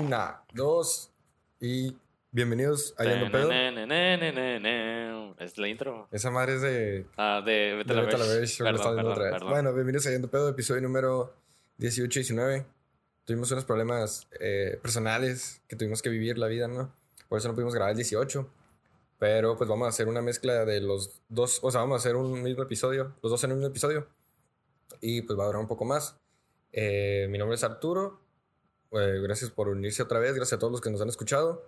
Una, dos y bienvenidos a Yendo Pedo. Es la intro. Esa madre es de. Ah, de Vete la vez. Bueno, bienvenidos a Yendo Pedo, episodio número 18 y 19. Tuvimos unos problemas eh, personales que tuvimos que vivir la vida, ¿no? Por eso no pudimos grabar el 18. Pero pues vamos a hacer una mezcla de los dos. O sea, vamos a hacer un mismo episodio, los dos en un mismo episodio. Y pues va a durar un poco más. Eh, mi nombre es Arturo. Eh, gracias por unirse otra vez. Gracias a todos los que nos han escuchado.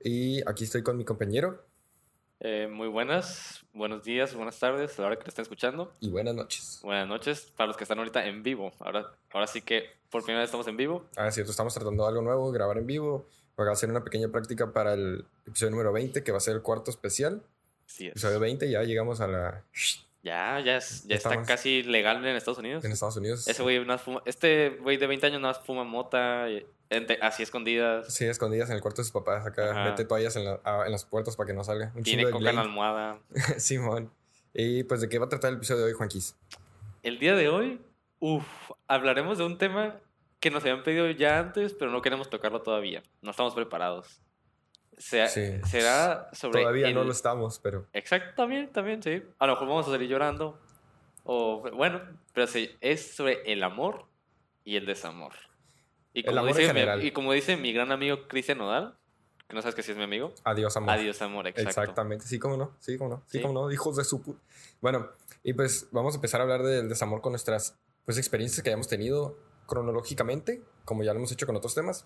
Y aquí estoy con mi compañero. Eh, muy buenas, buenos días, buenas tardes, a la hora que te estén escuchando. Y buenas noches. Buenas noches para los que están ahorita en vivo. Ahora, ahora sí que por primera vez estamos en vivo. Ah, es cierto, estamos tratando algo nuevo, grabar en vivo. Voy a hacer una pequeña práctica para el episodio número 20, que va a ser el cuarto especial. Sí, es. Episodio 20, ya llegamos a la. Ya, ya, es- ya está casi legal en Estados Unidos. en Estados Unidos. Ese güey más fuma- este güey de 20 años nada más fuma mota, ente- así escondidas. Sí, escondidas en el cuarto de sus papás. Acá Ajá. mete toallas en, la- en las puertas para que no salga. Un Tiene coca en la almohada. Simón. Y pues, ¿de qué va a tratar el episodio de hoy, Juanquis? El día de hoy, uff, hablaremos de un tema que nos habían pedido ya antes, pero no queremos tocarlo todavía. No estamos preparados. Sea- Sí. Será sobre. Todavía no el- lo estamos, pero. Exacto, también, también, sí. A lo mejor vamos a salir llorando. O, bueno, pero sí, es sobre el amor y el desamor. Y El como, amor en dice, mi, y como dice mi gran amigo Cristian Nodal, que no sabes que sí es mi amigo, Adiós, amor. adiós amor, exacto. Exactamente, sí, cómo no, sí, cómo no, sí, Sí. cómo no, hijos de su pu- Bueno, y pues vamos a empezar a hablar del desamor con nuestras pues experiencias que hayamos tenido cronológicamente, como ya lo hemos hecho con otros temas.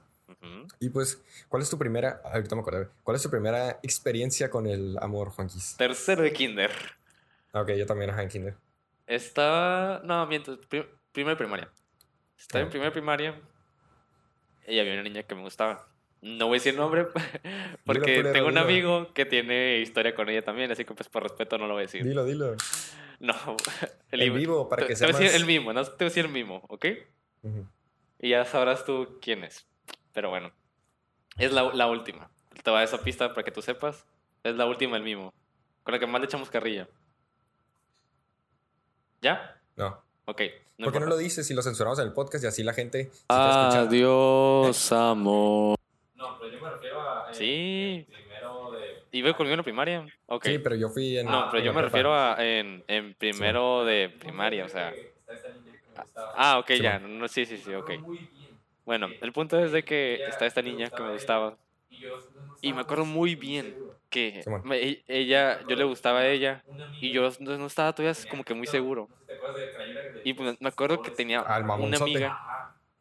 Y pues, ¿cuál es tu primera, ahorita me acordé, cuál es tu primera experiencia con el amor, Juanquis? Tercero de kinder. Ah, Ok, yo también, ajá, en kinder. Estaba. No, miento. Pri primera primaria. Estaba en Ah. primera primaria. Y había una niña que me gustaba. No voy a decir nombre porque tengo un dilo. amigo que tiene historia con ella también, así que pues por respeto no lo voy a decir. Dilo, dilo. No, el En vivo, para te, que te sea voy a decir más- el mismo, no te voy a decir el mismo, ¿ok? Y ya sabrás tú quién es. Pero bueno, es la, la última. Te voy a dar esa pista para que tú sepas. Es la última el mismo. Con la que más le echamos carrilla. ¿Ya? No. Ok. ¿Por qué no lo dices si lo censuramos en el podcast y así la gente si te escucha? Adiós, amor. No, pero yo me refiero a. eh, Sí. Primero de. ¿Iba conmigo en la primaria? Ok. Sí, pero yo fui en. no, pero en yo me prepa. refiero a en, en primero de primaria, o sea. Ah, ok, Sí, ya. No, sí, sí, sí, ok. Muy bien. Bueno, el punto es de que está esta niña que me gustaba. Y me acuerdo muy bien que me- ella, yo le gustaba a ella y yo no estaba todavía como que muy seguro. Y pues, me acuerdo que tenía una amiga.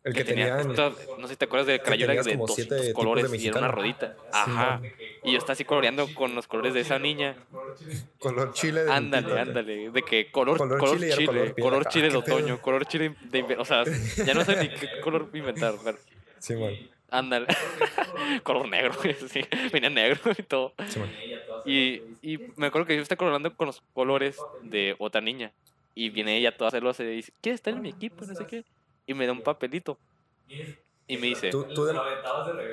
El que, que, tenía, no sé si te acuerdas de crayola de como 200 siete tipos de colores y era una rodita. Ajá. Y yo estaba así coloreando con los colores de esa niña. Color chile de. Ándale, ándale. De que color, Color color, chile color piel chile de ¿Qué pedo? otoño, color chile de inve- O sea, ya no sé ni qué color inventar. Pero, Simón. ándale. color negro, sí. Venía negro y todo. Simón. Y, y me acuerdo que yo estaba colorando con los colores de otra niña. Y viene ella toda celosa y dice, ¿quieres estar en mi equipo? No sé qué. Y me da un papelito. Y me dice, Tú, tú de,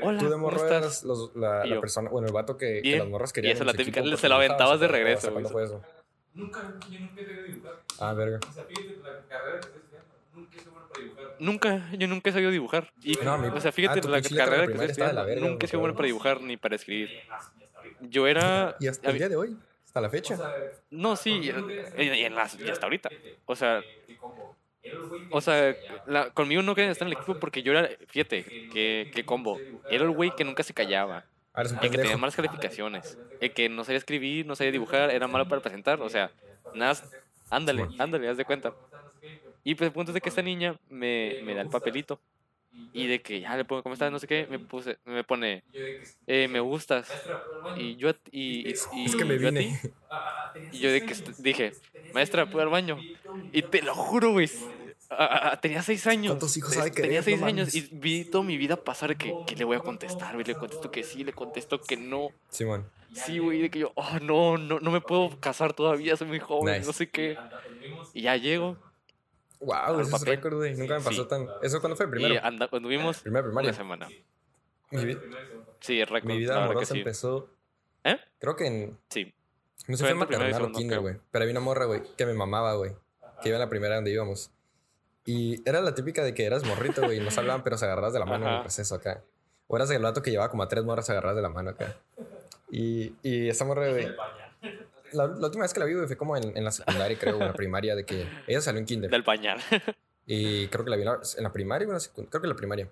hola, tú de ¿cómo morro estás? eras los- la, Y la persona, bueno, el vato que, que las morras Y querían. esa en la típica, equipo se la aventabas de regreso, ¿hasta ¿Cuándo fue eso? Nunca, yo nunca he sabido dibujar. Ah, verga. O sea, fíjate la carrera que estoy estudiando. Nunca he sido bueno para dibujar. Nunca, yo nunca he sabido dibujar. Y, No, mi- o sea, fíjate, ah, la carrera que estoy estaba de la estudiando, verga, nunca he sido bueno para dibujar ni para escribir. Yo era... Y hasta el día de hoy, hasta la fecha. O sea, No, sí, y, y- y en las- y hasta ahorita. O sea, o sea, la- conmigo no querían estar en el equipo porque yo era, fíjate, que, que combo. Era el güey que nunca se callaba, el que tenía malas calificaciones, el que no sabía escribir, no sabía dibujar, era malo para presentar, o sea, nada, ándale, ándale, haz de cuenta. Y pues el punto es de que esta niña me, me da el papelito y de que ya le pongo, ¿cómo estás? No sé qué, me, puse, me pone, eh, me gustas. Y yo, a- y, y, y Es que me yo a vine. ti. Y yo de que dije, maestra, ¿puedo ir al baño? Y te lo juro, güey. tenía seis años. ¿Cuántos hijos Te- ha de querer? Tenía seis No años y vi toda mi vida pasar que, que le voy a contestar, güey. Le contesto que sí, le contesto que no. Simón. Sí, güey, de que yo, oh, no, no, no me puedo casar todavía, soy muy joven, Nice. no sé qué. Y ya llego Wow, ese es papel. récord, güey. Nunca me pasó tan. ¿Eso cuándo fue? Primero. y anda, cuando vimos Primera primaria. una semana. Mi, vi- Sí, el récord, mi vida amorosa empezó. ¿Eh? Creo que en. Sí. No sé, Fue fue maternal o kinder, güey. Pero había una morra, güey, que me mamaba, güey. Que iba en la primera donde íbamos. Y era la típica de que eras morrito, güey, y no se hablaban, pero se agarrabas de la mano en el Ajá. proceso acá. O eras el vato que llevaba como a tres morras agarradas de la mano acá. Y, y esa morra, güey. La, la última vez que la vi, fue como en, en la secundaria, creo, en la primaria, de que ella salió en kinder. Del pañal. Y creo que la vi en la, en la primaria o en la secundaria. Creo que en la primaria.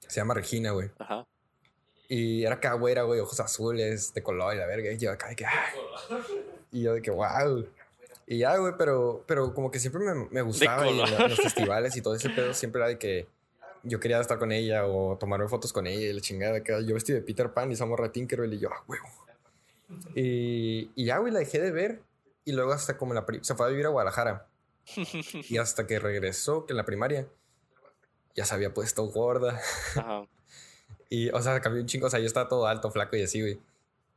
Se llama Regina, güey. Ajá. Y era acá güera, güey, ojos azules, de color y la verga. Y yo acá de que, ay. Y yo de que, wow. Y ya, güey, pero, pero como que siempre me, me gustaba y en, en los festivales y todo ese pedo siempre era de que yo quería estar con ella o tomarme fotos con ella y la chingada. acá. Yo vestido de Peter Pan y de Tinkerbell y yo, ah, huevo. Y, y ya, güey, la dejé de ver. Y luego hasta como en la se fue a vivir a Guadalajara. Y hasta que regresó, que en la primaria, ya se había puesto gorda. Ajá. Y, o sea, cambió un chingo. O sea, yo estaba todo alto, flaco y así, güey.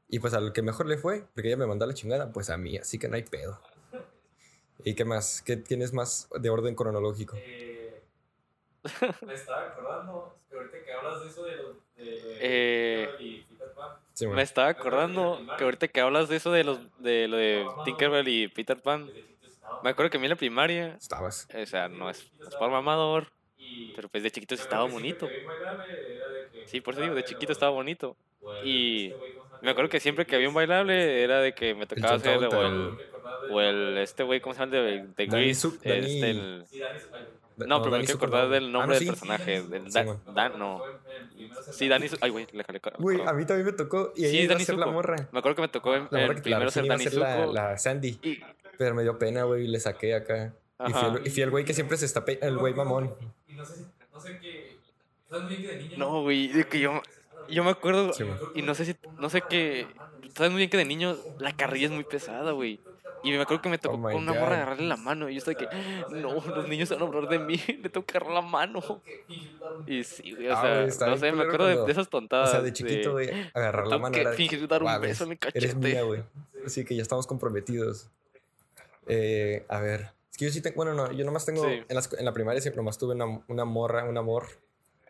Y pues a lo que mejor le fue, porque ella me mandó a la chingada, pues a mí, así que no hay pedo. ¿Y qué más? ¿Qué tienes más de orden cronológico? Eh, me estaba acordando que ahorita que hablas de eso de los. De, Eh, y Me estaba acordando que ahorita que hablas de eso de los de lo de Tinkerbell y Peter Pan, me acuerdo que a mí en la primaria, Estabas. o sea, no es, no es por mamador, Y- pero pues de chiquito sí estaba bonito. Sí, por eso digo, de chiquito estaba bonito. Y. Me acuerdo que siempre que había un bailable era de que me tocaba hacer o el, o el este güey, ¿cómo se llama? El de, de Grease, este, el- No, pero me quiero acordar del Ah, nombre no, del sí. personaje. Del Sí, Dan. Dan, no. Sí, Dani. Ay, güey, le jalé. Güey, a mí también me tocó. Y ella Sí, iba a Dani ser la morra. Me acuerdo que me tocó en, La morra que primero ser Dani la, la Sandy. Y, Pero me dio pena, güey, y le saqué acá. Y fui, Ajá. el, y fui el güey que siempre se está... pe- El güey mamón. Y no sé, si- no sé qué. ¿Sabes muy bien que de niño? no, güey, de que yo, yo me acuerdo. Sí, y no sé si. No sé qué. Sabes muy bien que de niño la carrilla es muy pesada, güey. Y me acuerdo que me tocó Oh con una morra agarrarle la mano. Y yo estoy que. No, los niños se van a hablar de mí. Le tengo que agarrar la mano. Y sí, güey, o Ah, sea, no sé, me acuerdo de, cuando- de esas tontadas. O sea, de chiquito, güey, agarrar la mano que era... fingir dar un "Guau, beso en Eres cachete". mía, güey. Así que ya estamos comprometidos. Eh, a ver. Es que yo sí tengo... Bueno, no, yo nomás tengo... Sí. En, la, escu- en la primaria siempre nomás tuve una, una morra, un amor,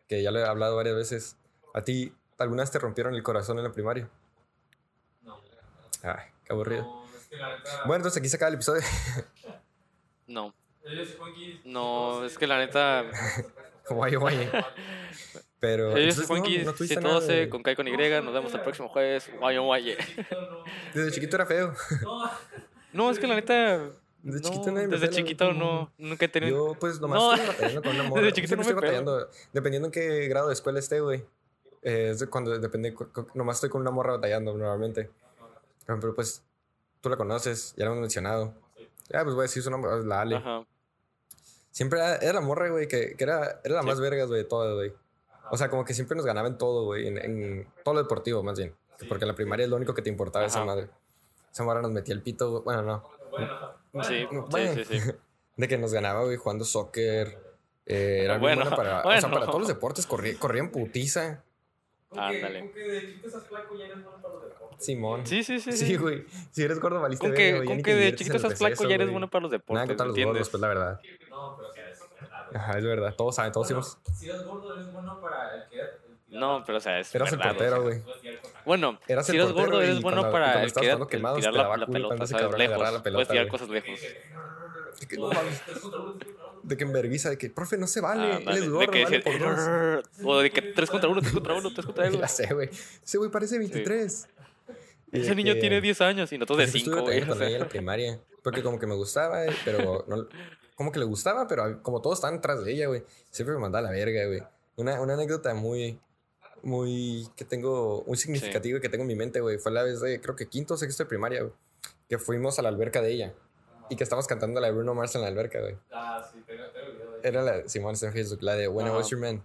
que ya le he hablado varias veces. ¿A ti alguna vez te rompieron el corazón en la primaria? No. Ay, qué aburrido. No, que la neta. Bueno, entonces aquí se acaba el episodio. No, no, es que la neta. Guay, guay. Pero... Ellos entonces, y Juanqui, no, no tuviste nada 712 de- con K y con Y. Nos vemos el próximo jueves. Guayo, guaye. No, Desde chiquito era feo. no. Es que la neta. Desde no, chiquito nadie desde chiquito no, nunca he tenido. Yo, pues, nomás No. estoy batallando con una morra. Desde chiquito no me estoy batallando. Dependiendo en qué grado de escuela esté, güey. Eh, es de cuando depende. Nomás estoy con una morra batallando normalmente. Pero, pues, tú la conoces, ya la hemos mencionado. Ya, pues voy a decir su nombre, es la Ale. Ajá. Siempre era, era la morra, güey, que, que era, era la Sí. más vergas, güey, de todas, güey. O sea, como que siempre nos ganaba en todo, güey. En, en todo lo deportivo, más bien. Porque en la primaria es lo único que te importaba esa Ajá. madre. Esa morra nos metía el pito, güey. Bueno, no. Bueno, Sí, No, sí, bueno. sí, sí. De que nos ganaba, güey, jugando soccer. Eh, era Bueno, buena para, o sea, bueno. para todos los deportes, corría, corría en putiza. Ándale. Con que de chiquito estás flaco ya eres bueno para los deportes. Simón. Sí, sí, sí. Sí, güey. Si eres gordo, valiste Con que, con que de chiquito estás flaco ya eres bueno para los Nada deportes, contra los ¿entiendes? gordos, pues la verdad. No, pero. Ajá, es verdad. Todos saben, todos hicimos. Si eres gordo, eres bueno para el que. No, pero o sea, es Eras el verdad, portero, güey. Bueno, Eras si el eres gordo, eres bueno cuando- para el que tirar la, la pelota, Lejos. la pelota, Puedes tirar cosas lejos. De que, uno. de que de profe, no se vale. Ah, Él es de gordo, que vale decir, por dos. o de que 3 contra 1, 3 contra 1, 3 contra 1. Ya sé, güey. Ese güey parece 23. Y de Ese niño que- tiene 10 años y nosotros de Yo estuve 5, güey. batallando o con ella en la primaria. Porque como que me gustaba, eh, pero no, como que le gustaba, pero como todos estaban atrás de ella, güey. Siempre me mandaba a la verga, güey. Una, una anécdota muy, muy, que tengo, muy significativa que tengo en mi mente, güey. Fue la vez de, creo que quinto o sexto de primaria, güey. Que fuimos a la alberca de ella. Y que estábamos cantando la de Bruno Mars en la alberca, güey. Ah, sí, tengo, tengo el video de Era la, Simón está en Facebook, la de When I. Was Your Man.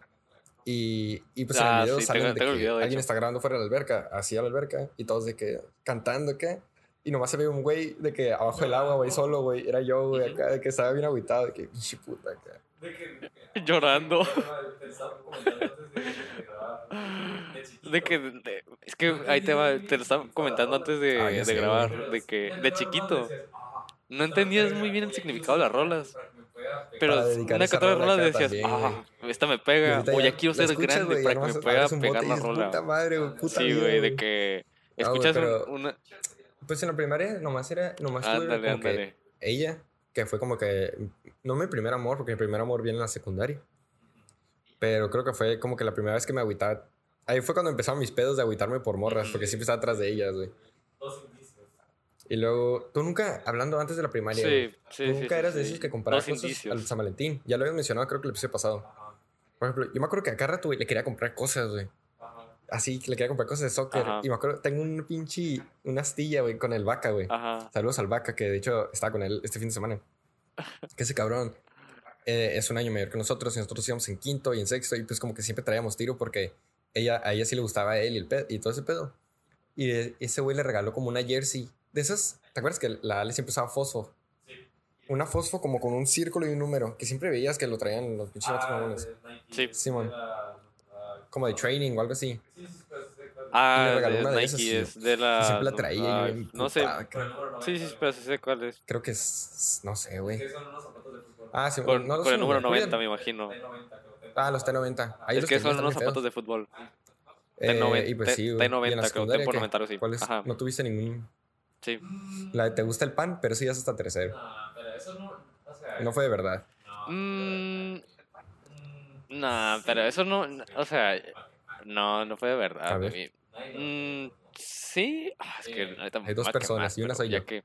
Y, y pues Ah, en el video sí, salen tengo- de tengo que video, de alguien hecho. está grabando fuera de la alberca, hacia la alberca, y todos de que cantando, ¿qué? Y nomás se ve un güey de que abajo del agua, güey, solo, güey. Era yo, güey, acá, de que estaba bien agüitado, de que, pinche puta, acá. De que. Llorando. Te estaba comentando antes de, de grabar. De chiquito. De que, de- es que ahí te va, te lo estaba comentando antes de, Ah, de grabar, de que de chiquito ah, no entendías muy bien el significado de las rolas, pero una que otra rola decías, ah, esta me pega, o ya quiero ser grande para que me pueda pegar la rola. Puta madre, puta Sí, güey, de que escuchas una... Pues en la primaria nomás era, nomás tuve Ándale, como que ándale. ella, que fue como que, no mi primer amor, porque mi primer amor viene en la secundaria. Pero creo que fue como que la primera vez que me agüitaba Ahí fue cuando empezaron mis pedos de agüitarme por morras, porque siempre estaba atrás de ellas, güey. Y luego, tú nunca, hablando antes de la primaria, Sí, tú nunca sí, eras de esos que comprabas Dos cosas al. San Valentín. Ya lo habías mencionado, creo que el episodio pasado. Por ejemplo, yo me acuerdo que a cada rato, le quería comprar cosas, güey. Así, que le quería comprar cosas de soccer. Ajá. Y me acuerdo, tengo un pinche, una astilla, güey, con el vaca, güey. Saludos al vaca, que de hecho estaba con él este fin de semana. Que ese cabrón eh, es un año mayor que nosotros y nosotros íbamos en quinto y en sexto y pues como que siempre traíamos tiro porque ella, a ella sí le gustaba a él y, el y todo ese pedo. Y ese güey le regaló como una jersey de esas. ¿Te acuerdas que la Ale siempre usaba fosfo? Sí. Una fosfo como con un círculo y un número, que siempre veías que lo traían los pinches Ah, Nike, Sí. Simón. Como de training o algo así. Sí, sí, pues. Ah, de una de Nike esas es de la. siempre la traía y ah, bien no sé. Sí, sí, 90. pero sí sé cuál es. Creo que es. No sé, güey. Que son unos zapatos de fútbol. Ah, sí, Con, no, con son el número de- 90, me imagino. 90, Ah, los T90. Ahí Es los que son unos zapatos feos. de fútbol. Eh, T90, y pues sí, T- güey. T90, ¿Y en la creo, secundaria tiempo qué? noventario, sí. ¿Cuál es? Ajá. No tuviste ningún. Sí. La de te gusta el pan, pero sí ya es hasta tercero. No, pero eso no. O sea. No fue de verdad. no, Mm, mm, nah, pero eso no. O sea, no, no fue de A verdad. Mm, sí. Ah, es que me Hay dos personas y una soy ya yo. que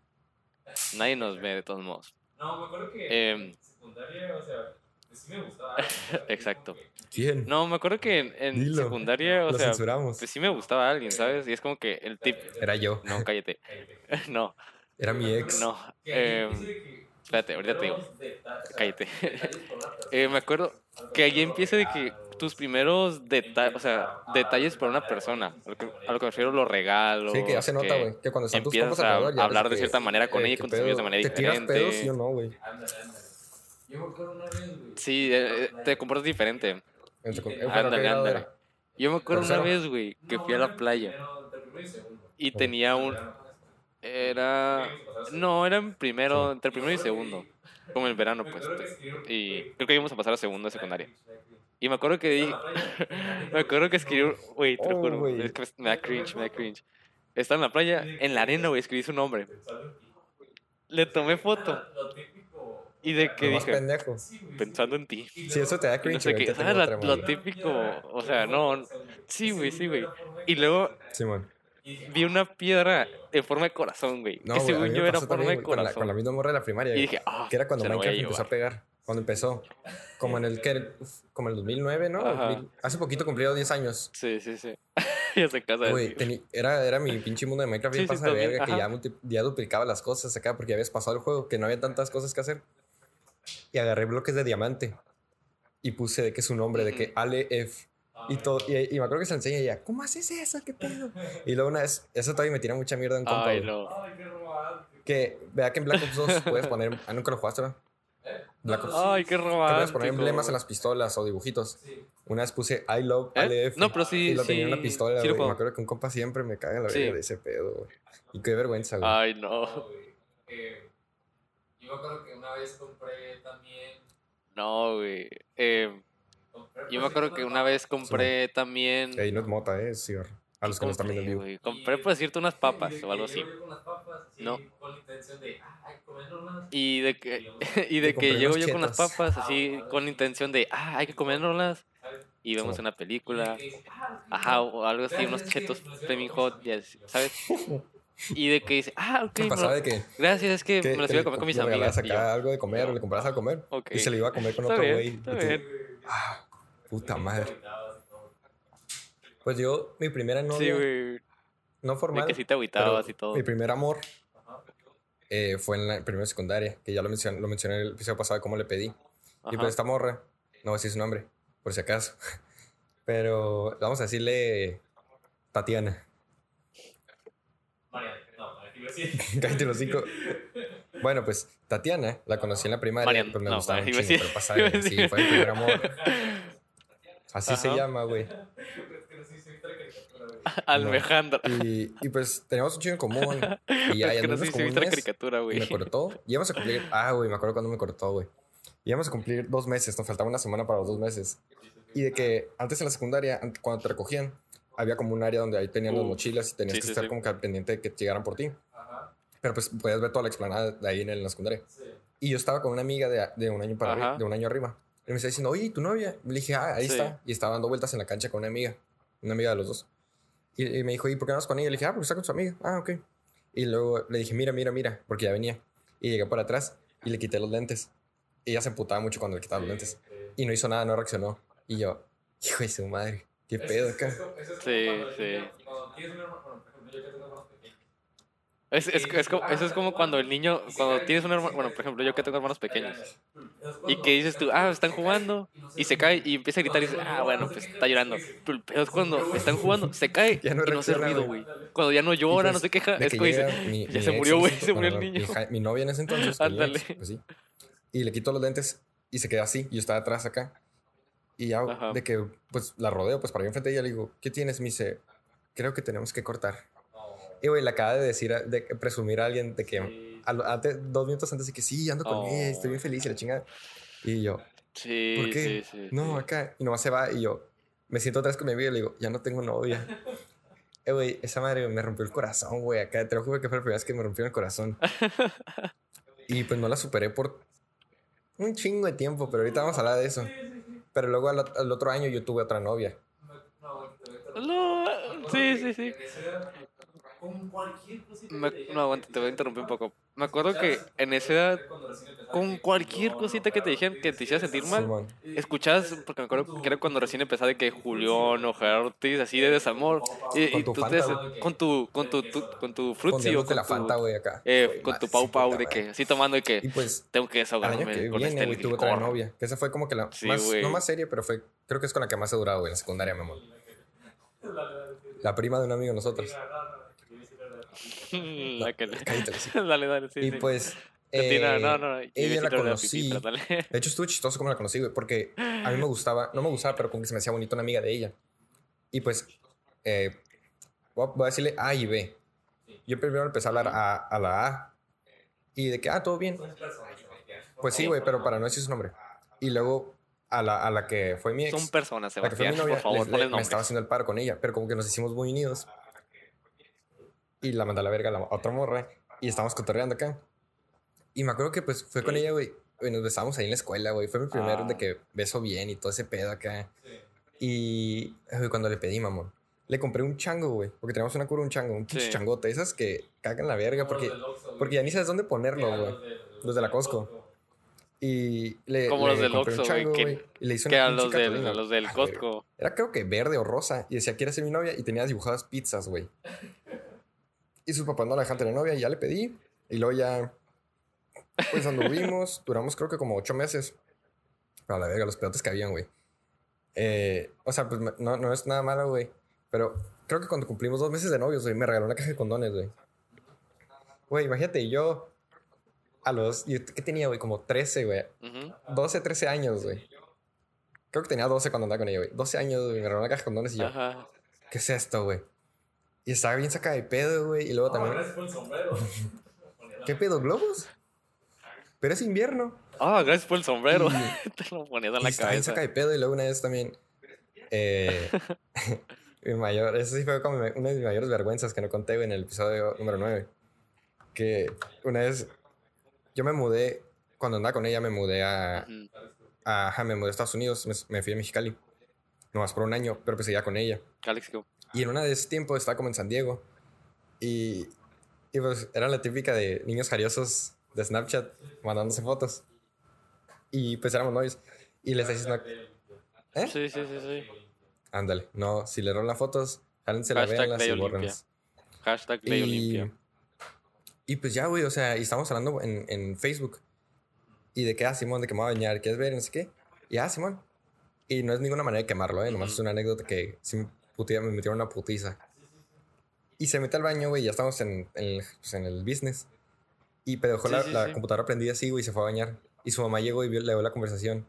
nadie nos ve de todos modos. No, me acuerdo que en secundaria, o sea, sí me gustaba. sea, Exacto. que- ¿Quién? No, me acuerdo que en, en Dilo. secundaria, o Lo sea, censuramos. pues sí me gustaba alguien, ¿sabes? Y es como que el tip. Era yo. No, cállate. no, Era mi ex. no. que que espérate, ahorita te digo. Cállate. Eh, me acuerdo que ahí empieza de que tus primeros detalles, o sea, detalles por una persona. A lo que, a lo que me refiero, los regalos. Sí, que ya se nota, güey. Que cuando están tus empiezas compas a ya hablar de que, cierta manera con eh, ella y con tus amigos de manera ¿Te tiras diferente. pedos, sí o no, güey? Yo me acuerdo una vez, güey. Sí, eh, eh, te comportas diferente. En secu- Y eh, te- pero ¿qué Ándale, grado ándale. era? Yo me acuerdo una vez, güey, que fui a la playa primero, entre primero y segundo. y tenía un... Era... No, era en primero, entre primero y segundo. Como el verano, pues. Y creo que íbamos a pasar a segundo de secundaria. Y me acuerdo que di- me acuerdo que escribí, güey, te lo Oh, juro, güey. es que me da cringe, me da cringe. Estaba en la playa, en la arena, güey, escribí su nombre. Le tomé foto y de que dije, pendejo. pensando en ti. Sí, eso te da Y no cringe, sé te ¿sabes? tengo Lo, típico, o sea, no, sí, güey, sí, güey. Y luego Simón. vi una piedra en forma de corazón, güey. No, que según yo era forma también, de güey, con la, con la corazón. misma morra de la primaria. Y dije, ah, Que era cuando Minecraft empezó a pegar. Cuando empezó. Como en el que como en el 2009, ¿no? Ajá. 2000. Hace poquito cumplió 10 años. Sí, sí, sí. ya se casa de Güey, era, era mi pinche mundo de Minecraft bien Sí, sí, pasa de verga, que ya, ya duplicaba las cosas acá porque ya habías pasado el juego, que no había tantas cosas que hacer. Y agarré bloques de diamante y puse de que su nombre, de que. Ale F. Y, todo, y, y me acuerdo que se enseña y ella, ¿cómo haces eso? ¿Qué pedo? Y luego una vez, eso todavía me tira mucha mierda en compa, Ay, no. Ay, qué romántico. Que vea que en Black Ops 2 puedes poner, ah, nunca lo jugaste, ¿no? Black Ops. Ay, qué Que puedes romántico. poner emblemas en las pistolas o dibujitos. Sí. Una vez puse I love ¿Eh? Ale F. No, pero sí, Y lo tenía en sí, una pistola, sí y me acuerdo que un compa siempre me caga la Sí. verga de ese pedo, güey. Y qué vergüenza, güey. Ay, no. Eh, yo me acuerdo que una vez compré también. No, güey. Eh, compré, yo me pues, acuerdo unas que una vez compré también. Ey, no es mota, eh, es cigarro. A los que no están viendo en vivo. Compré. Compré, por decirte, unas papas Y de o algo así. yo llego con las papas, así, No. Con la intención de, ah, hay que comer unas. Y de que, y de compré que llego yo con las papas así con la intención de, ah, hay que comérnoslas y vemos Sí. una película. Y ah, Ajá, o algo así, unos chetos Flaming Hot, ya, ¿sabes? Y de que dice, ah, ok, me pasaba de que, gracias, es que que, me los iba a le, comer con mis le amigas. Y acá yo, algo de comer o le comprabas de comer. ok. Y se lo iba a comer con Está otro güey. y. Ah, puta madre. Pues yo, mi primera novia, Sí, güey. no De formal, que sí te agüitabas y todo. mi primer amor eh, fue en la primera secundaria, que ya lo mencioné, lo mencioné en el episodio pasado cómo le pedí. Y Ajá. pues esta morra, no voy a decir su nombre, por si acaso. Pero vamos a decirle Tatiana. Mariana, no, Mariana, iba a decir. Cállate los cinco. Bueno, pues Tatiana la conocí en la primaria, pues me no, gustaba un chingo, pero pasaba, sí, fue mi primer amor. Así se llama, güey. Que no. Alejandra. Y, y pues teníamos un chingo en común. Y ya que no caricatura, y güey. me cortó. Y íbamos a cumplir. Ah, güey, me acuerdo cuando me cortó, güey. Íbamos a cumplir dos meses, nos faltaba una semana para los dos meses. Y de que antes en la secundaria, an- cuando te recogían, había como un área donde ahí tenían las Uh, mochilas y tenías sí, que sí, estar sí. como que al pendiente de que llegaran por ti. Ajá. Pero pues podías ver toda la explanada de ahí en la secundaria. Sí. Y yo estaba con una amiga de, de un año para arriba, de un año arriba. Y me está diciendo, oye, ¿y ¿tu novia? Le dije, ah, ahí Sí. está. Y estaba dando vueltas en la cancha con una amiga. una amiga de los dos. Y, y me dijo, ¿y por qué no vas con ella? Le dije, ah, porque está con su amiga. Ah, ok. Y luego le dije, mira, mira, mira, porque ya venía. Y llegué por atrás y le quité los lentes. Y ella se emputaba mucho cuando le quitaba los lentes. Y no hizo nada, no reaccionó. Y yo, hijo de su madre, qué pedo acá. Sí, sí. Cuando tienes un hermano, bueno, por ejemplo, yo que tengo hermanos pequeños. Es, es, es como, eso es como cuando el niño, cuando tienes un hermano, bueno, por ejemplo, yo que tengo hermanos pequeños, y que dices tú, ah, están jugando, y se cae, y empieza a gritar y dices, ah, bueno, pues está llorando. Pero el pedo es cuando están jugando, se cae Ya no y no hace ruido, güey. Cuando ya no llora, no pues, se queja, es que como dice, mi- ya mi se murió, güey, se murió el niño. Mi, novia en ese entonces. ex, pues sí. Y le quito los lentes y se queda así. Y yo estaba atrás acá. Y ya Ajá. de que pues la rodeo, pues para ir enfrente de ella le digo, ¿qué tienes? Me dice, creo que tenemos que cortar. Y güey, le acaba de decir, de presumir a alguien de que a antes, dos minutos antes de que sí, ando con Oh. ella, estoy bien feliz y la chingada. Y yo, Sí, ¿por qué? sí, sí. no, sí. acá. Y nomás se va y yo me siento atrás con mi amiga y le digo, ya no tengo novia. Eh, güey, esa madre me rompió el corazón, güey. Acá te lo juro que fue la primera vez que me rompió el corazón. y pues no la superé por un chingo de tiempo, pero ahorita vamos a hablar de eso. Pero luego al, al otro año yo tuve otra novia. No, sí, sí, sí. No, aguanta, te voy a interrumpir un poco. Me acuerdo que en esa edad, con cualquier cosita que te dijeran que te hiciera sentir mal, escuchabas, porque me acuerdo que era cuando recién empezaba de que Julián o Gerardo Ortiz, así de desamor, y, y tú te- con tu, con tu, tu- con tu frutzi o con la tu, Fanta, güey, acá. eh, con tu pau pau, de que así tomando Y que pues tengo que desahogarme que con viene, este güey, tuve otra novia. Que esa fue como que la Sí, más, no más seria, pero fue, creo que es con la que más he durado, güey, en la secundaria, mi amor. La prima de un amigo de nosotros. La que le- dale, dale, sí, Y sí. pues. Eh, no, no, a ella la conocí. pipí, pero dale. De hecho, estuvo chistoso como la conocí, güey, porque a mí me gustaba, no me gustaba, pero como que se me hacía bonita una amiga de ella. Y pues, eh, voy a- decirle A y B. Yo primero empecé a hablar a, a la A. Y de que, ah, todo bien. Pues sí, güey, pero para no decir su nombre. Y luego a la, a la que fue mi ex. Son personas, La que fue Sebastián, mi novia, por favor, le- ponle me estaba haciendo el paro con ella, pero como que nos hicimos muy unidos. Y la mandé a la verga a la otra morra. Y estábamos cotorreando acá. Y me acuerdo que pues fue con Sí. ella, güey. Y nos besamos ahí en la escuela, güey. Fue mi primer Ah. de que beso bien y todo ese pedo acá. Y güey, cuando le pedí, mamón, le compré un chango, güey. Porque tenemos una cura, un chango, un pinche Sí. changote. Esas que cagan la verga porque, porque ya ni sabes dónde ponerlo, güey. Los de la Costco. Y le, Como le los del compré un Oxxo, güey, chango, que- güey, Y le hice Que una pinche los del, los del. Costco. Era creo que verde o rosa. Y decía, ¿quieres ser mi novia? Y tenía dibujadas pizzas, güey. Y sus papás no la dejan tener novia. Y ya le pedí. Y luego ya... Pues anduvimos. duramos creo que como ocho meses. Pero a la verga, los pedotes que habían, güey. Eh, o sea, pues no, no es nada malo, güey. Pero creo que cuando cumplimos dos meses de novios, güey, me regaló una caja de condones, güey. Güey, imagínate, yo... A los... ¿Qué tenía, güey? Como 13, güey. Ujú. 12, 13 años, güey. Creo que tenía 12 cuando andaba con ella, güey. 12 años, güey. Me regaló una caja de condones y yo... Ajá. ¿qué es esto, güey? Y estaba bien sacada de pedo, güey. Y luego también, Gracias por el sombrero. ¿qué pedo, globos? Pero es invierno. Ah, gracias por el sombrero. Y- Te lo ponías en Y la estaba bien cabeza. sacada de pedo. Y luego una vez también, eh, mi mayor, eso sí fue como una de mis mayores vergüenzas que no conté, güey, en el episodio número 9. Que una vez, yo me mudé, cuando andaba con ella, me mudé a, a, ajá, me mudé a Estados Unidos, me, me fui a Mexicali. Nomás por un año, pero pues seguía con ella. Calexico. Y en una de ese tiempo estaba como en San Diego. Y, y pues era la típica de niños jariosos de Snapchat mandándose fotos. Y pues éramos novios. Y les decís, no, ¿eh? Sí, sí, sí, sí. Ándale, no, si le rolan fotos, jálense la Ley y bórrenlas. Hashtag Ley Olimpia. y pues ya, güey, o sea, y estábamos hablando en, en Facebook. Y de qué, ah, Simón, de que me voy a bañar, ¿quieres ver? No sé qué. Y ah, Simón. Y no es ninguna manera de quemarlo, ¿eh? Nomás Ujú. es una anécdota que sí putea- me metieron una putiza. Y se mete al baño, güey, ya estamos en, en el, pues, en el business. Y pero dejó Sí, la, sí, la sí. computadora prendida así, güey, y se fue a bañar. Y su mamá llegó y vio, le dio la conversación.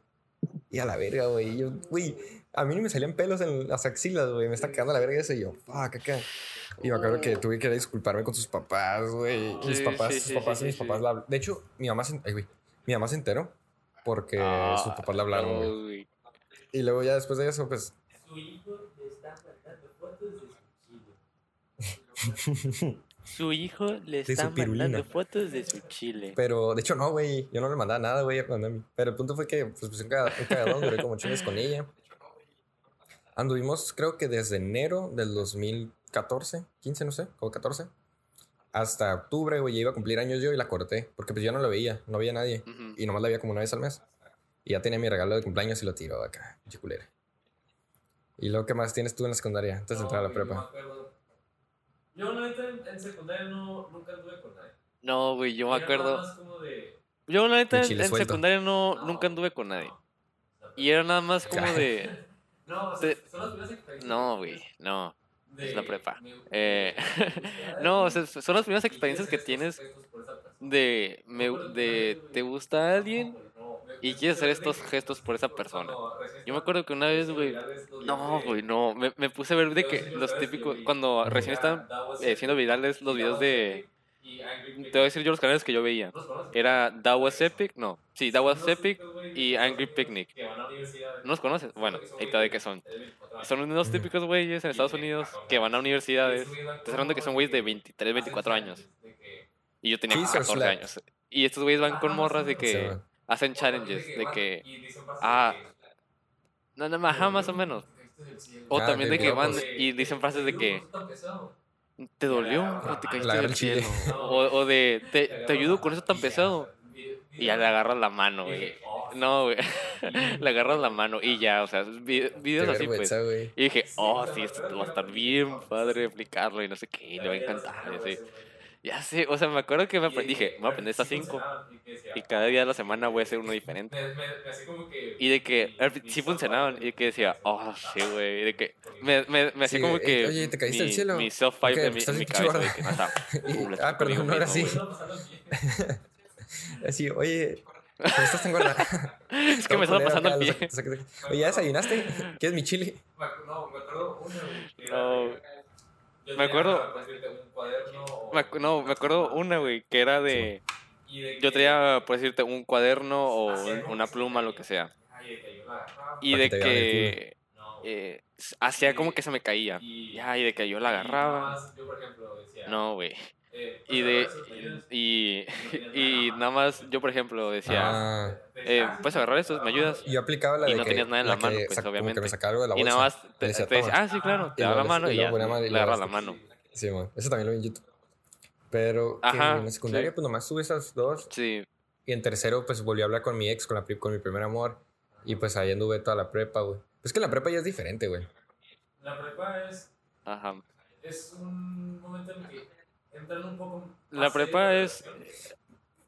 Y a la verga, güey. Yo, güey, a mí ni me salían pelos en las axilas, güey. Me está cagando la verga eso. Y yo, fuck, acá. Y me acuerdo que tuve que disculparme con sus papás, güey. Mis papás, sus papás y mis papás la De hecho, mi mamá se, ay, güey, mi mamá se enteró porque Ah, sus papás le hablaron, güey. Y luego ya después de eso, pues, Su hijo le está mandando fotos de su chile. Su hijo le está mandando fotos de su chile. pero de hecho no, güey. Yo no le mandaba nada, güey, a mí. Pero el punto fue que, pues, pues un caga- un cagadón, duré como chingas con ella. Anduvimos, creo que desde enero del 2014, 15, no sé, como 14, hasta octubre, güey. ya Iba a cumplir años yo y la corté. Porque pues yo no la veía, no veía a nadie. Ujú. Y nomás la veía como una vez al mes. Y ya tenía mi regalo de cumpleaños y lo tiró acá, pinche culera. ¿Y luego qué más tienes tú en la secundaria antes de entrar a la prepa? Acuerdo- yo, la neta, en, en secundaria no, nunca anduve con nadie. No, güey, yo me Era acuerdo. nada más como de. Yo, la neta, en, secundaria no, No, nunca anduve con nadie. no. Y era nada más como de. No, o sea, son las primeras experiencias. No, güey, no. de- es la prepa. me- Eh, no, o sea, son las primeras experiencias que tienes de, me, de te gusta alguien y quieres hacer estos gestos por esa persona. Yo me acuerdo que una vez, güey. No, güey, no. Me, me puse a ver de que los típicos. Cuando recién estaban eh, siendo virales los videos de. Te voy a decir yo los canales que yo veía. Era That Was Epic, no. Sí, That Was Epic y Angry Picnic. ¿No los conoces? Bueno, ahí está de qué son. de 24 años. Son unos típicos güeyes en Estados Unidos que van a universidades. Estás hablando que son güeyes de 23, 24 años. Y yo tenía Kiss or 14 slap. años. Y estos güeyes van con morras de que. Hacen challenges. De que. Ah, no, no, ajá, más o menos. O Ah, también de que van y dicen frases de que. ¿Te dolió? ¿O te caíste del cielo? O, o de. Te, te ayudo con eso tan pesado. Y ya le agarras la mano, güey. No, güey. le agarras la mano y ya, o sea, videos así, pues. Y dije, oh, sí, esto va a estar bien padre explicarlo y no sé qué, le va a encantar. Y así. Ya sé, o sea, me acuerdo que me apre- dije, me voy a aprender estas cinco. Y cada día de la semana voy a hacer uno diferente. Y de que pri- sí funcionaban. Y de que decía, oh, sí, güey. Y de que me, me, me hacía Sí, como eh, que. oye, ¿te caíste mi, del cielo? Mi self-five ¿Por qué? en mi, ¿Estás en mi cabeza. De que, no está. Y- ah, perdón, conmigo ahora mismo, sí. güey. Así, oye, ¿cómo estás tan gorda? Es que me estaba pasando el pie. Oye, ¿ya desayunaste? ¿Quieres mi chile? No, me acuerdo una, güey. que No, era- yo me acuerdo- decirte, un cuaderno o- Me no, me acuerdo una, güey, que era de. Yo que- traía, por decirte, un cuaderno o un- como una pluma, lo que sea. Ay, de que yo la agarraba. Y de que eh, hacía como que se me caía. Y- Ya, y de que yo la agarraba. más, Yo, por ejemplo, decía. No, güey. Eh, Y pues, de. agarra Y, no tienes y nada. más, yo por ejemplo decía, Ah, eh, ¿puedes agarrar esto? ¿Me ayudas? yo aplicaba la Y de no que, tenías nada en la que mano, pues, sac- como que obviamente. me sacaba algo de la Y bolsa. nada más te, decía, te decía, ah, sí, claro, te Y da la mano y y ya, y le luego agarras la mano. Sí, man, eso también lo vi en YouTube. Pero que Ajá, en la secundaria, sí. pues nomás tuve esas dos. Sí, Y en tercero, pues volví a hablar con mi ex, con, la, con mi primer amor. Y pues ahí anduve toda la prepa, güey. Pues que la prepa ya es diferente, güey. La prepa es, ajá. es un momento en el que entran un poco. La prepa serio, es,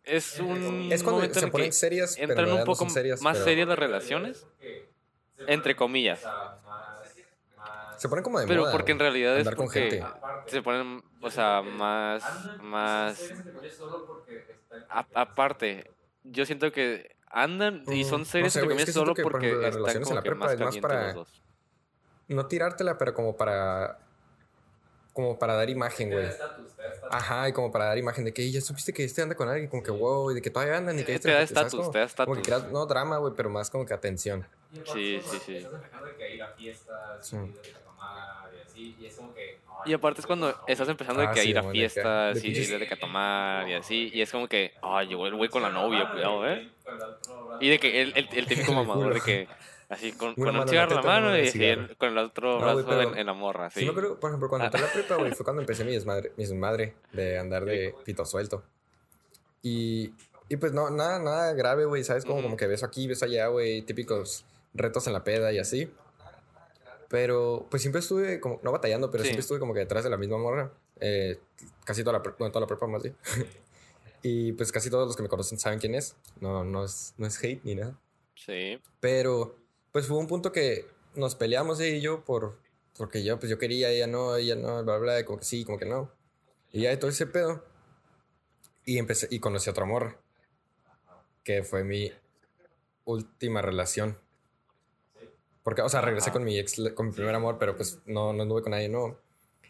es un Es cuando momento se en ponen que serias, pero entran un no poco serias. más pero serias las relaciones, entre comillas. Se ponen como de Pero moda. porque en realidad es con porque gente. aparte, se ponen, o sea, más, más, a- aparte, yo siento que andan y Mm, son no serios sé, entre güey, es comillas que siento solo que, por porque ejemplo, las están relaciones en la que prepa más es más calientes para- los dos. No tirártela, pero como para. Como para dar imagen, te da güey. estatus, te da estatus. Ajá, y como para dar imagen de que "Ey, ya supiste que este anda con alguien, como que wow, y de que todavía andan y que Te este da ¿sabes estatus, te da Como que estatus. creas, no drama, güey, pero más como que atención. Sí, sí, sí. Estás empezando de que ir a fiestas, Sí. y de que a tomar y así, y es como que. Y aparte es cuando estás empezando de Ah, que a ir a fiestas de y pinches- de que a tomar y así, y es como que, ay, llegó el güey con la novia, cuidado, ¿eh? Y de que el, el, el típico mamador de que así con, con un cigarro en la mano y en- con el otro No, brazo pero- en, en la morra, Sí. sí. me acuerdo, por ejemplo, cuando entré a la prepa, güey, fue cuando empecé mi desmadre, mi desmadre de andar de pito suelto. Y, y pues no, nada, nada grave, güey, ¿sabes? Como, Ujú. como que beso aquí, beso allá, güey, típicos retos en la peda y así. Pero pues siempre estuve como, no batallando, pero Sí. siempre estuve como que detrás de la misma morra. eh, casi toda la, bueno, toda la prepa más bien. y pues casi todos los que me conocen saben quién es. No, no es, no es hate ni nada. Sí. Pero, pues hubo un punto que nos peleamos ella y yo por, porque yo, pues yo quería, ella no, ella no, bla, bla, bla, como que sí, como que no. Y ya de todo ese pedo. Y empecé, y conocí a otra morra. Que fue mi última relación. Porque, o sea, regresé Ajá. con mi ex, con mi primer amor, pero pues no, no anduve con nadie, no.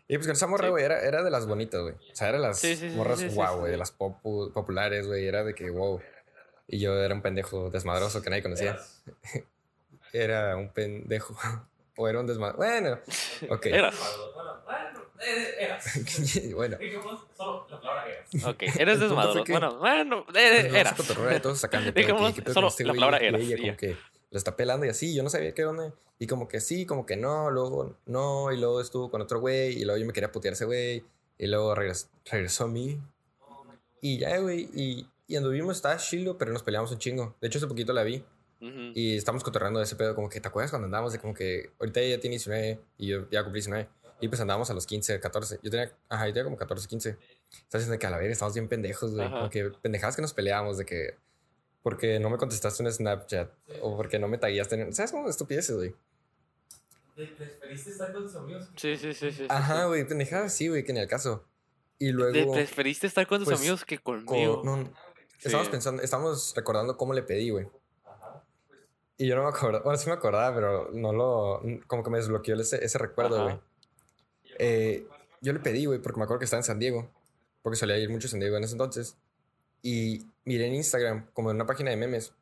Y pues con esa morra, Sí. güey, era, era de las bonitas, güey. O sea, era de las Sí, sí, sí, morras sí, sí, sí. güey, de las popu- populares, güey. Era de que, wow. Y yo era un pendejo desmadroso que nadie conocía. Era un pendejo. O era un desmadroso. Bueno, ok. Eras. Bueno, bueno, eras. bueno. Dijimos solo la palabra eras. Ok, eres que- Bueno, bueno, eras. todos sacando. Digamos, ¿qué- qué pedo solo este la palabra Y eras, ella como que la está pelando y así, yo no sabía qué onda. Y como que sí, como que no, luego no, y luego estuvo con otro güey, y luego yo me quería putear a ese güey, y luego regres- regresó a mí. Y ya, güey, y, y anduvimos, estaba chilo, pero nos peleamos un chingo. De hecho, hace poquito la vi, Ujú. y estamos cotorreando de ese pedo, como que, ¿te acuerdas cuando andábamos de como que ahorita ella tiene 19 y yo ya cumplí 19? Y pues andábamos a los 15, 14. Yo tenía, ajá, yo tenía como 14, 15. Estás diciendo que a la verga estamos bien pendejos, güey. Como que pendejadas que nos peleábamos de que porque no me contestaste un Snapchat o porque no me tagueaste. en- ¿Sabes cómo estupideces, güey? ¿Te preferiste estar con tus amigos? Sí, sí, sí, sí. Ajá, sí. güey, pendejadas sí, güey, que ni al caso. Y Te luego. preferiste estar con tus pues, amigos que co- conmigo. no, Estamos Sí. pensando, estamos recordando cómo le pedí, güey. Y yo no me acordaba, bueno, sí me acordaba, pero no lo, como que me desbloqueó ese, ese recuerdo, güey. Eh, yo le pedí, güey, porque me acuerdo que estaba en San Diego, porque solía ir mucho a San Diego en ese entonces. Y miré en Instagram, como en una página de memes,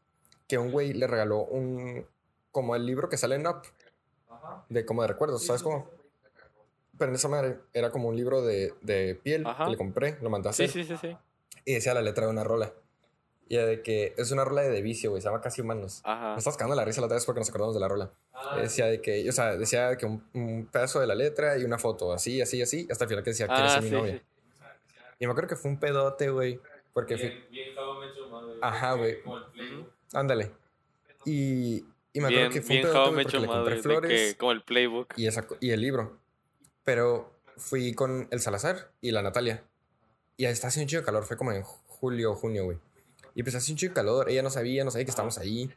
que un güey le regaló un, como el libro que sale en Up, de como de recuerdos, ¿sabes cómo? Pero en esa madre era como un libro de, de piel Ajá. que le compré, lo mandé a Sí, hacer sí, sí, sí. y decía la letra de una rola. Y de que es una rola de De Vicio, güey, se llama Casi Humanos. Ajá. Me estás cagando la risa la otra vez porque nos acordamos de la rola. Ah, Decía de que, o sea, decía que un, un pedazo de la letra y una foto, así, así, así, hasta el final que decía, ¿quieres Ah, ser mi sí, novia? sí. Y me acuerdo que fue un pedote, güey, porque fui, Bien, bien How I Met Your Mother, Ajá, güey. Como el playbook. ándale. Y, y me acuerdo Bien, que fue bien un pedote, Met porque le compré flores que, como el playbook. y, esa, y el libro. Pero fui con el Salazar y la Natalia. Y ahí está haciendo un chido de calor, fue como en julio o junio, güey. Y pues hace un chido de calor, ella no sabía, no sabía que estábamos ahí.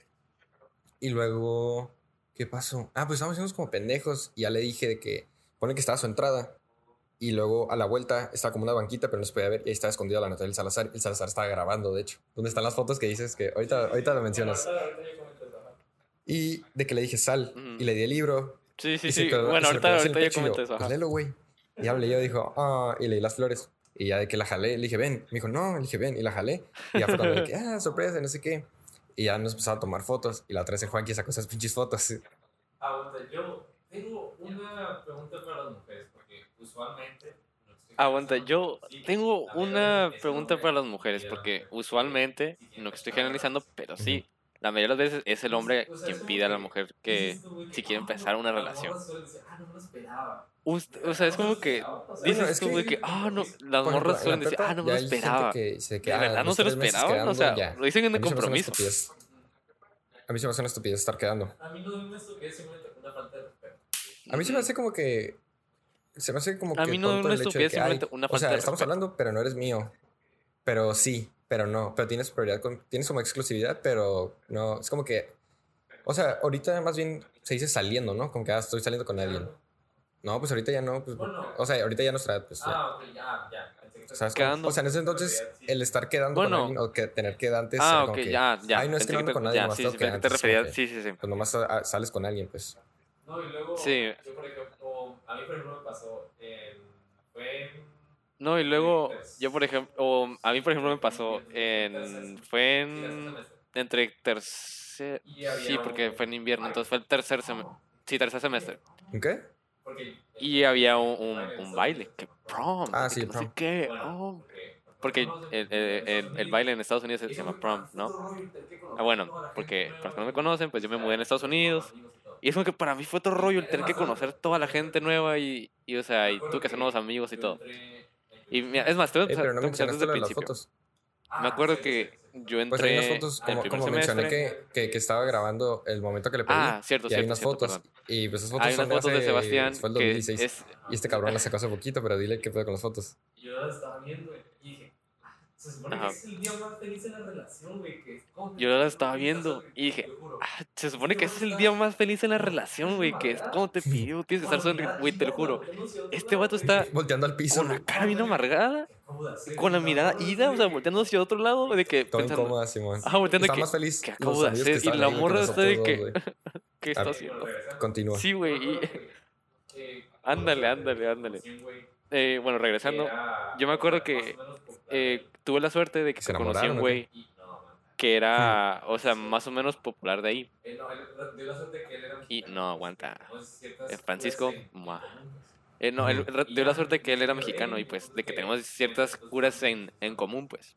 Y luego, ¿qué pasó? Ah, pues estábamos haciendo como pendejos y ya le dije de que, pone que estaba a su entrada. Y luego a la vuelta estaba como una banquita, pero no se podía ver. Y ahí estaba escondida la Natalia y el Salazar. El Salazar estaba grabando, de hecho. ¿Dónde están las fotos que dices que ahorita, ahorita lo mencionas? Y de que le dije sal. Y le di el libro. Sí, sí, sí. quedó- Bueno, ahorita, ahorita yo, comenté eso. Pues léelo, güey. Y hablé yo, dijo, ah, y leí las flores. Y ya de que la jalé, le dije, ven. Me dijo, no, le dije, ven. Y la jalé. Y ya fue cuando le dije, ah, sorpresa, no sé qué. Y ya nos empezaba a tomar fotos. Y la otra vez el Juanqui sacó esas pinches fotos. Aguanta, yo tengo una pregunta para las mujeres, porque usualmente... no estoy Aguanta, yo tengo una pregunta para las mujeres, porque usualmente, no que estoy generalizando, pero sí, la mayoría de las veces es el hombre O sea, quien es como pide a la mujer que si quiere ah, empezar no, una las relación. morras suelen decir, Ah, no me lo esperaba. Ust- o sea, es como que dices es tú, que- ah, no, las morras en suelen la decir, ah, no me lo esperaba. que que, ¿De ah, verdad no se lo esperaban? O sea, ya. lo dicen en A el mí se me hace una compromiso. estupidez. A mí se me hace una estupidez estar quedando. A mí no me esto que es simplemente una falta de respeto. A mí se me hace como que. Se me hace como que. A mí no es una de estupidez, simplemente una O falta sea, de estamos respeto. hablando, pero no eres mío. Pero sí, pero no. Pero tienes prioridad. Con, tienes como exclusividad, pero no. Es como que. O sea, ahorita más bien se dice saliendo, ¿no? Como que ah, estoy saliendo con alguien. No, pues ahorita ya no. Pues, Bueno. o sea, ahorita ya nuestra edad, pues. ya. Ah, ok, ya, ya. ¿Sabes? Quedando. O sea, en ese entonces, el estar quedando Bueno. con alguien o que tener que antes. Ah, ok, como que, ya, ya. Ay, no es que no con nadie, ya, nomás sí, sí, que te referías, sí, sí, sí. Pues nomás ah, sales con alguien, pues. No, y luego, Sí. yo por ejemplo, a mí por ejemplo me pasó en... Fue en... No, y luego, Pues, yo por ejemplo, o a mí por ejemplo me pasó en, fue en, entre tercer, sí, porque fue en invierno, entonces fue el tercer semestre, sí, tercer semestre. ¿En qué? Y había un, un, un baile, que prom, Ah, sí, que no sé qué, oh, porque- porque el, el, el, el baile en Estados Unidos se llama prom, ¿no? Ah, bueno, porque para los que no me conocen, pues yo me mudé en Estados Unidos. Y es como que para mí fue otro rollo el tener que conocer toda la gente nueva y, y o sea, y tú que hacer nuevos amigos y todo. Y mira, es más, te voy a Eh, pero no mencionaste desde lo el de las fotos. Me acuerdo que yo Pues hay entré unas fotos, como, como mencioné que, que, que estaba grabando el momento que le pedí. Ah, cierto, y hay cierto, unas cierto, fotos. perdón. Y pues esas fotos Hay son unas fotos de hace- Sebastián Fue el que 2016. es... Y este cabrón las sacó hace poquito, pero dile qué pedo con las fotos. Yo la estaba viendo güey, "Ah, se supone Ajá. que es el día más feliz en la relación, güey. Que, ¿cómo te- Yo la estaba viendo y dije. Ah, se supone que ese es el día más feliz en la relación, güey, que es como te pidió, tienes que estar sonriendo, güey, te lo juro. Este vato está Volteando al piso. con la cara bien amargada, de con la mirada ida, o sea, volteando hacia otro lado, de que Todo pensando, incómoda, Simón. ajá, volteando Está que, más feliz. ¿qué los acabo de hacer? que Y la ahí que morra está de que. ¿qué está Ah, haciendo? Continúa. Sí, güey, y- Eh, Ándale, ándale, ándale. Eh, bueno, regresando, yo me acuerdo que, eh, tuve la suerte de que ¿Se conocí a un güey que era, o sea, más o menos popular de ahí. Eh, no, él dio la suerte que él era Y mexicano, no, aguanta. Eh, Francisco. Eh, no, él dio la suerte que él era mexicano y pues de que tenemos ciertas curas en, en común, pues.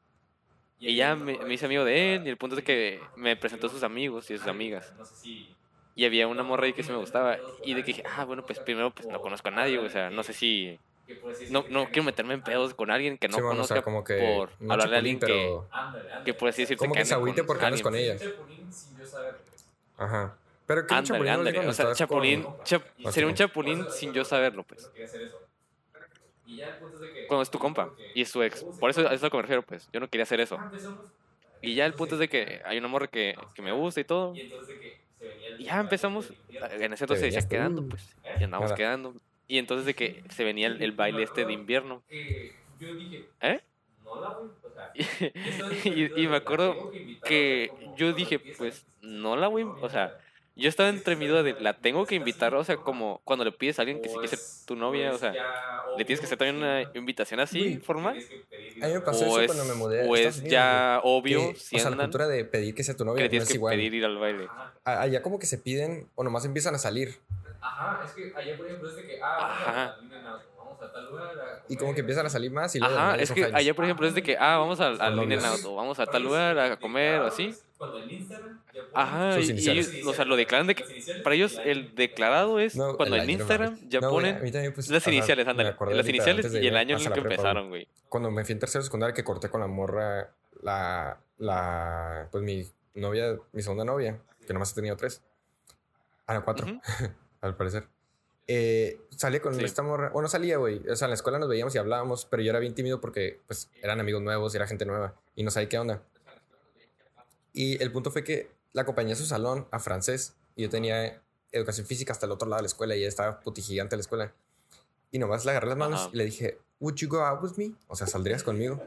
Y ya me, me hice amigo de él y el punto es que me presentó a sus amigos y a sus amigas. No sé si. Y había una morra ahí que sí me gustaba. Y de que dije, ah, bueno, pues primero pues no conozco a nadie, o sea, no sé si... que decir- No, no quiero meterme en pedos con alguien que no Sí, bueno, o conozca sea, como que por no hablarle a alguien que, Ándale, ándale. que así decirte Como que se agüite porque andas con ella. Ajá. Pero que un Ándale, es ándale. O sea, chapulín, con- chap- con- sería un chapulín sin yo saberlo, pues. Pero quería hacer eso. Y ya el punto es de que. Cuando es tu compa y es tu ex. Por eso a eso es a lo que me refiero, pues. Yo no quería hacer eso. Ah. Y ya el punto es de que hay una morra que, que me gusta y todo. Y entonces de que se venía el- Y ya empezamos. En ese entonces se decía venías tú. quedando, pues. Y andamos Nada. quedando. Y entonces de que se venía el, el baile este de invierno. Que yo dije. ¿Eh? No la sea. Y, y me acuerdo que yo dije, pues, no la voy, o sea, yo estaba entre mi duda de, la tengo que invitar, o sea, como cuando le pides a alguien que sí quiere ser tu novia, o sea, le tienes que hacer también una invitación así, formal, A mí me pasó o eso es, cuando me mudé o es ya obvio, que, si o sea, la andan, cultura de pedir que sea tu que novia le no tienes es que igual. pedir ir al baile. Allá como que se piden o nomás empiezan a salir. Ajá, es que allá por ejemplo es de que. Ah, vamos Ajá. a Lina vamos a tal lugar. a Y como que empiezan a salir más y luego Ajá, es que allá, por ejemplo, es de que, ah, vamos al, al In novios. Out, o vamos a tal lugar a comer, o así. Cuando en Instagram ya ponen Ajá, Sus y, ellos, o sea, lo declaran de que, para ellos el declarado es No, cuando en Instagram ya ponen a mí también, pues, las iniciales, ándale, las ahorita iniciales y el año en el que empezaron, güey. Cuando me fui en tercero de secundaria que corté con la morra, la, la, pues mi novia, mi segunda novia, que nomás he tenido tres. Ah, no, cuatro. al parecer. Eh, salí con Sí. esta morra, bueno, salía, güey. O sea, en la escuela nos veíamos y hablábamos, pero yo era bien tímido porque, pues, eran amigos nuevos y era gente nueva y no sabía qué onda. Y el punto fue que la acompañé a su salón a francés y yo tenía educación física hasta el otro lado de la escuela y ella estaba puti gigante la escuela. Y nomás le agarré las manos Ajá. y le dije, ¿Would you go out with me? O sea, ¿saldrías conmigo?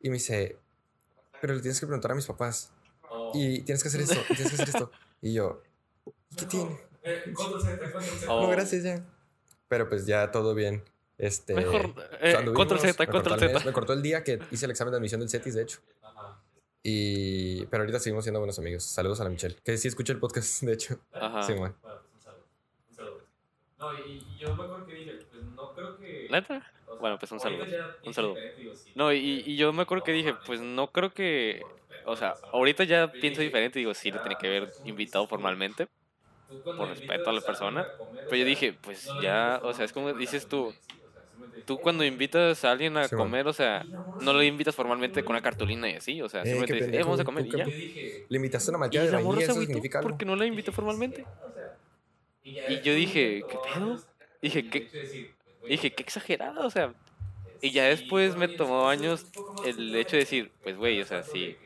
Y me dice, pero le tienes que preguntar a mis papás. Oh. Y tienes que hacer esto, y tienes que hacer esto. Y yo, ¿qué tiene? Eh, control Z, control Z. Oh. No, gracias ya. Pero pues ya todo bien. Este, Mejor, eh, control Z, me control mes, Z. Me cortó el día que hice el examen de admisión del CETIS, de hecho. Y, pero ahorita seguimos siendo buenos amigos. Saludos a la Michelle, que sí escucha el podcast, de hecho. Ajá. Sí. Bueno, pues un saludo. Un saludo. No, y, y yo me acuerdo que dije, pues no creo que. ¿Neta? o sea, Bueno, pues un ahorita saludo, ya un pienso saludo. diferente, digo, sí. No, y, y yo me acuerdo que dije, pues no creo que, o sea, ahorita ya pienso diferente, digo, sí, le tenía que haber invitado formalmente, por respeto a la persona, pero yo dije, pues ya, o sea, es como dices tú, tú cuando invitas a alguien a Sí, comer, o sea, no lo invitas formalmente con una cartulina y así, o sea, Eh, simplemente dices, eh, vamos a comer y ya. Yo dije, Le invitaste una Y malteada de la se eso significa algo. porque no la invité formalmente. Y yo dije, ¿qué pedo? Dije, el ¿qué? pues, Dije, qué exagerada, o sea, y ya después me tomó años el hecho de decir, pues güey, o sea, sí,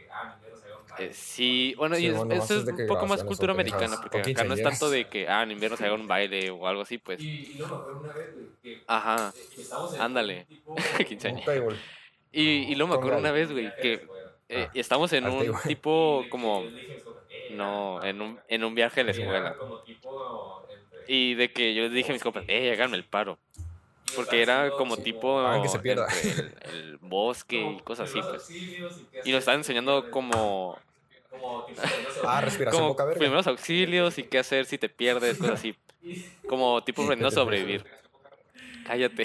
Eh, sí, bueno, y Sí, bueno, eso es un que poco más cultura americana, porque acá no es tanto de que, ah, en invierno se haga un baile o algo así, pues. Y, y luego me acuerdo una vez, güey, que Ajá, eh, estamos en Ándale. un tipo- quinceañera. Y, y luego me acuerdo una vez, güey, que eh, Ah, estamos en un table. tipo como, eh, no, en un, en un viaje de la escuela. como tipo entre- Y de que yo les dije a mis compas, eh, háganme el paro. Porque era como tipo Ah, que se pierda. entre el, el bosque y cosas así, pues. y nos estaban enseñando como, Ah, respiración como boca verga. primeros auxilios y qué hacer si te pierdes, cosas así. Como tipo aprendiendo a sobrevivir. Cállate.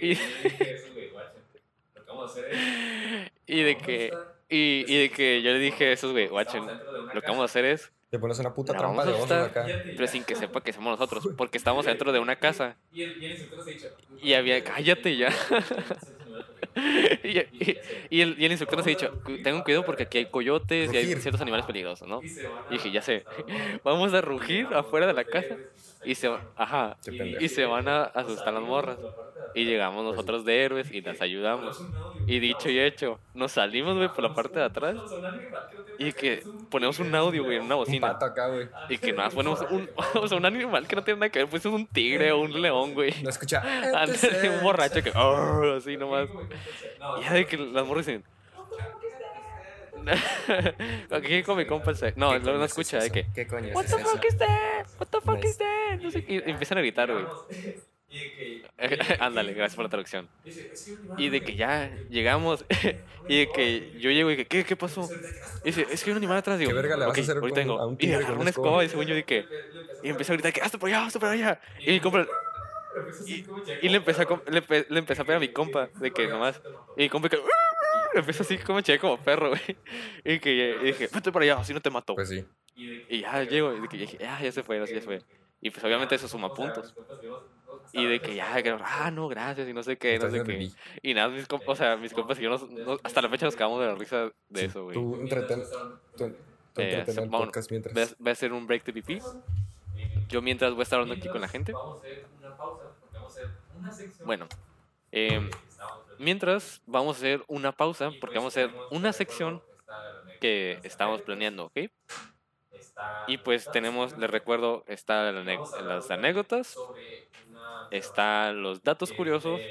y- y- y yo le dije eso, güey, guacha, lo que vamos a hacer es- Y de que, y, y de que yo le dije a esos, güey, guachen, lo que vamos a hacer es, Te pones una puta La trampa de osos acá. pero sin que sepa que somos nosotros, porque estamos dentro de una casa Y el, y el instructor nos ha dicho. y había, cállate ya. Y, y- y el, y el instructor nos ha dicho, "Cu- tengan cuidado porque aquí hay coyotes y hay ciertos animales peligrosos, ¿no? Y se van a- Y dije, ya sé, vamos a rugir afuera de la casa y se, ajá, y se van a asustar las morras. Y llegamos nosotros de héroes y las ayudamos. Y dicho y hecho, nos salimos, güey, por la parte de atrás y que ponemos un audio, güey, en una Un bocina. pato acá, güey. Y que nada, ponemos un, o sea, un animal que no tiene nada que ver, pues es un tigre o un león, güey. No escucha. Ándale, un borracho que, "Arr", así nomás. Y ya de que las morras dicen. Aquí con mi compa No, no, no escucha, de que. ¿Qué coño What es the eso? fuck is that? What the fuck is that? No sé qué. Y empiezan a gritar, güey. Ándale, gracias por la traducción. Y de que ya llegamos. y de que yo llego y que, ¿qué, qué pasó? Y dice, es que hay un animal atrás. Digo, ¿Qué verga le vas "Ok, a hacer ahorita con- vengo". a un Y agarró una escoba y según yo que. Y empezó a gritar que hazte por allá, hazte por allá. Y mi compa. Y, y le empecé a, le, le empecé a pegar a mi compa de que nomás. Y mi compa que. Empiezo así como che como perro, güey. Y que y dije, vete para allá, si no te mato. Pues sí. Y ya llego, y dije, ya, ya se fue, ya se fue. Y pues obviamente eso suma puntos. Y de que ya, que, ah, no, gracias, y no sé qué, no sé qué. Y nada, mis compas, o sea, mis compas y yo, nos- nos- hasta la fecha nos cagamos de la risa de Sí, eso, güey. Tú entreten, tú, tú Eh, el podcast Voy a, mientras. voy a hacer un break de pipí. Yo mientras voy a estar hablando aquí con la gente. Vamos a hacer una pausa porque vamos a hacer una sección. Bueno, em, mientras vamos a hacer una pausa porque vamos a hacer una sección que estamos planeando, ¿ok? Y pues tenemos, les recuerdo, está las anécdotas, están los datos curiosos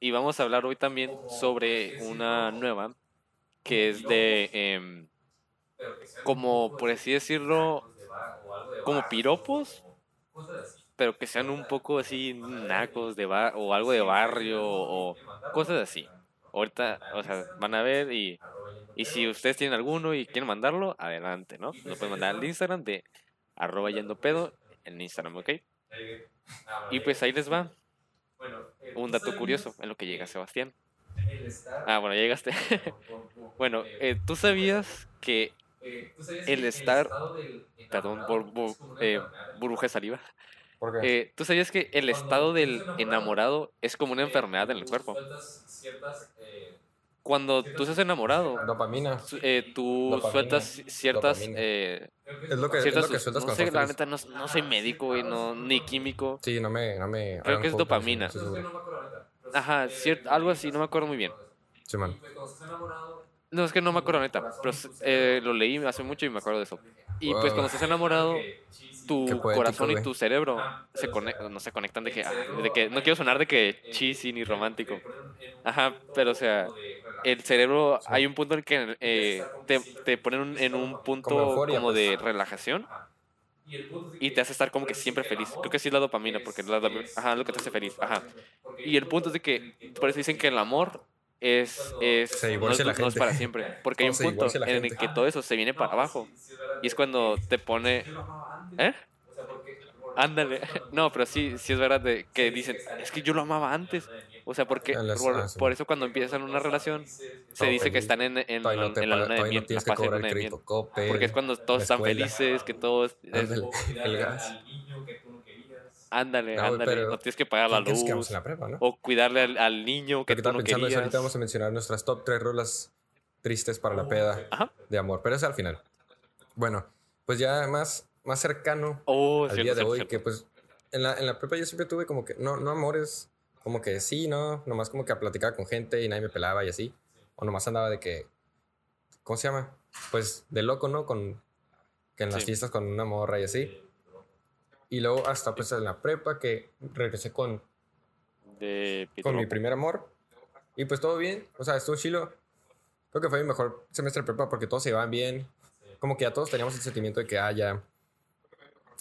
y vamos a hablar hoy también sobre una nueva que es de, em, como por así decirlo, como piropos, pero que sean un poco así nacos de bar o algo de barrio o cosas así. Ahorita, o sea, van a ver y, y si ustedes tienen alguno y quieren mandarlo, adelante, ¿no? Lo pueden mandar al Instagram de arroba yendo pedo en Instagram, ¿ok? Y pues ahí les va un dato curioso en lo que llega Sebastián. Ah, bueno, ya llegaste. bueno, eh, ¿tú sabías que el estar- Perdón, por, por, eh, burbuja saliva. ¿Por qué? Eh, ¿Tú sabías que el estado del enamorado es como una enfermedad en el cuerpo? Cuando tú estás enamorado, Dopamina. eh, tú Dopamina. sueltas ciertas... Dopamina. eh, Es lo que, es ciertas lo que sueltas no cuando sé, estás la neta, no, no soy médico, güey, no, ni químico. Sí, no me. No me Creo que es dopamina. Ajá, cier- algo así, no me acuerdo muy bien. Sí, man. No, es que no me acuerdo neta, pero eh, lo leí hace mucho y me acuerdo de eso. Y pues Wow. cuando estás enamorado, tu poético, corazón y tu cerebro se conectan, no se conectan de que, ah, de que, no quiero sonar de que cheesy ni romántico. Ajá, pero o sea, el cerebro, hay un punto en el que eh, te, te ponen en un punto Como euforia, pues. de relajación y te hace estar como que siempre feliz. Creo que sí es la dopamina, porque es la, ajá, lo que te hace feliz. Ajá. Y el punto es de que, por eso dicen que el amor es, es, Se no, divorcia es, la no es gente. para siempre. Porque hay ¿Cómo un punto en el que todo eso se viene para abajo. Y es cuando te pone... ¿Eh? Ándale. No, pero sí, sí es verdad de que dicen, es que yo lo amaba antes. O sea, porque En por, ah, sí. por eso cuando empiezan una relación se dice que están en, en, en la paga- luna de miel, la fase de luna de. Porque es cuando todos están felices, que todos... es- el gas. Ándale, No, ándale. pero No tienes que pagar la ¿Qué es que luz. en la prepa, no? O cuidarle al, al niño que Lo que tú no pensando es querías. ahorita vamos a mencionar nuestras top 3 rolas tristes para la peda Ajá. de amor, pero es al final. Bueno, pues ya más, más cercano Oh, al cierto, día de cierto, hoy, cierto. que pues en la, en la prepa yo siempre tuve como que, no, no amores, como que sí, no, nomás como que a platicar con gente y nadie me pelaba y así. O nomás andaba de que, ¿cómo se llama? Pues de loco, ¿no? Con, que en las Sí. fiestas con una morra y así. Y luego hasta pues en la prepa que regresé con, De con mi primer amor. Y pues todo bien, o sea, estuvo chilo. Creo que fue mi mejor semestre de prepa porque todos se iban bien. Como que ya todos teníamos el sentimiento de que, ah, ya,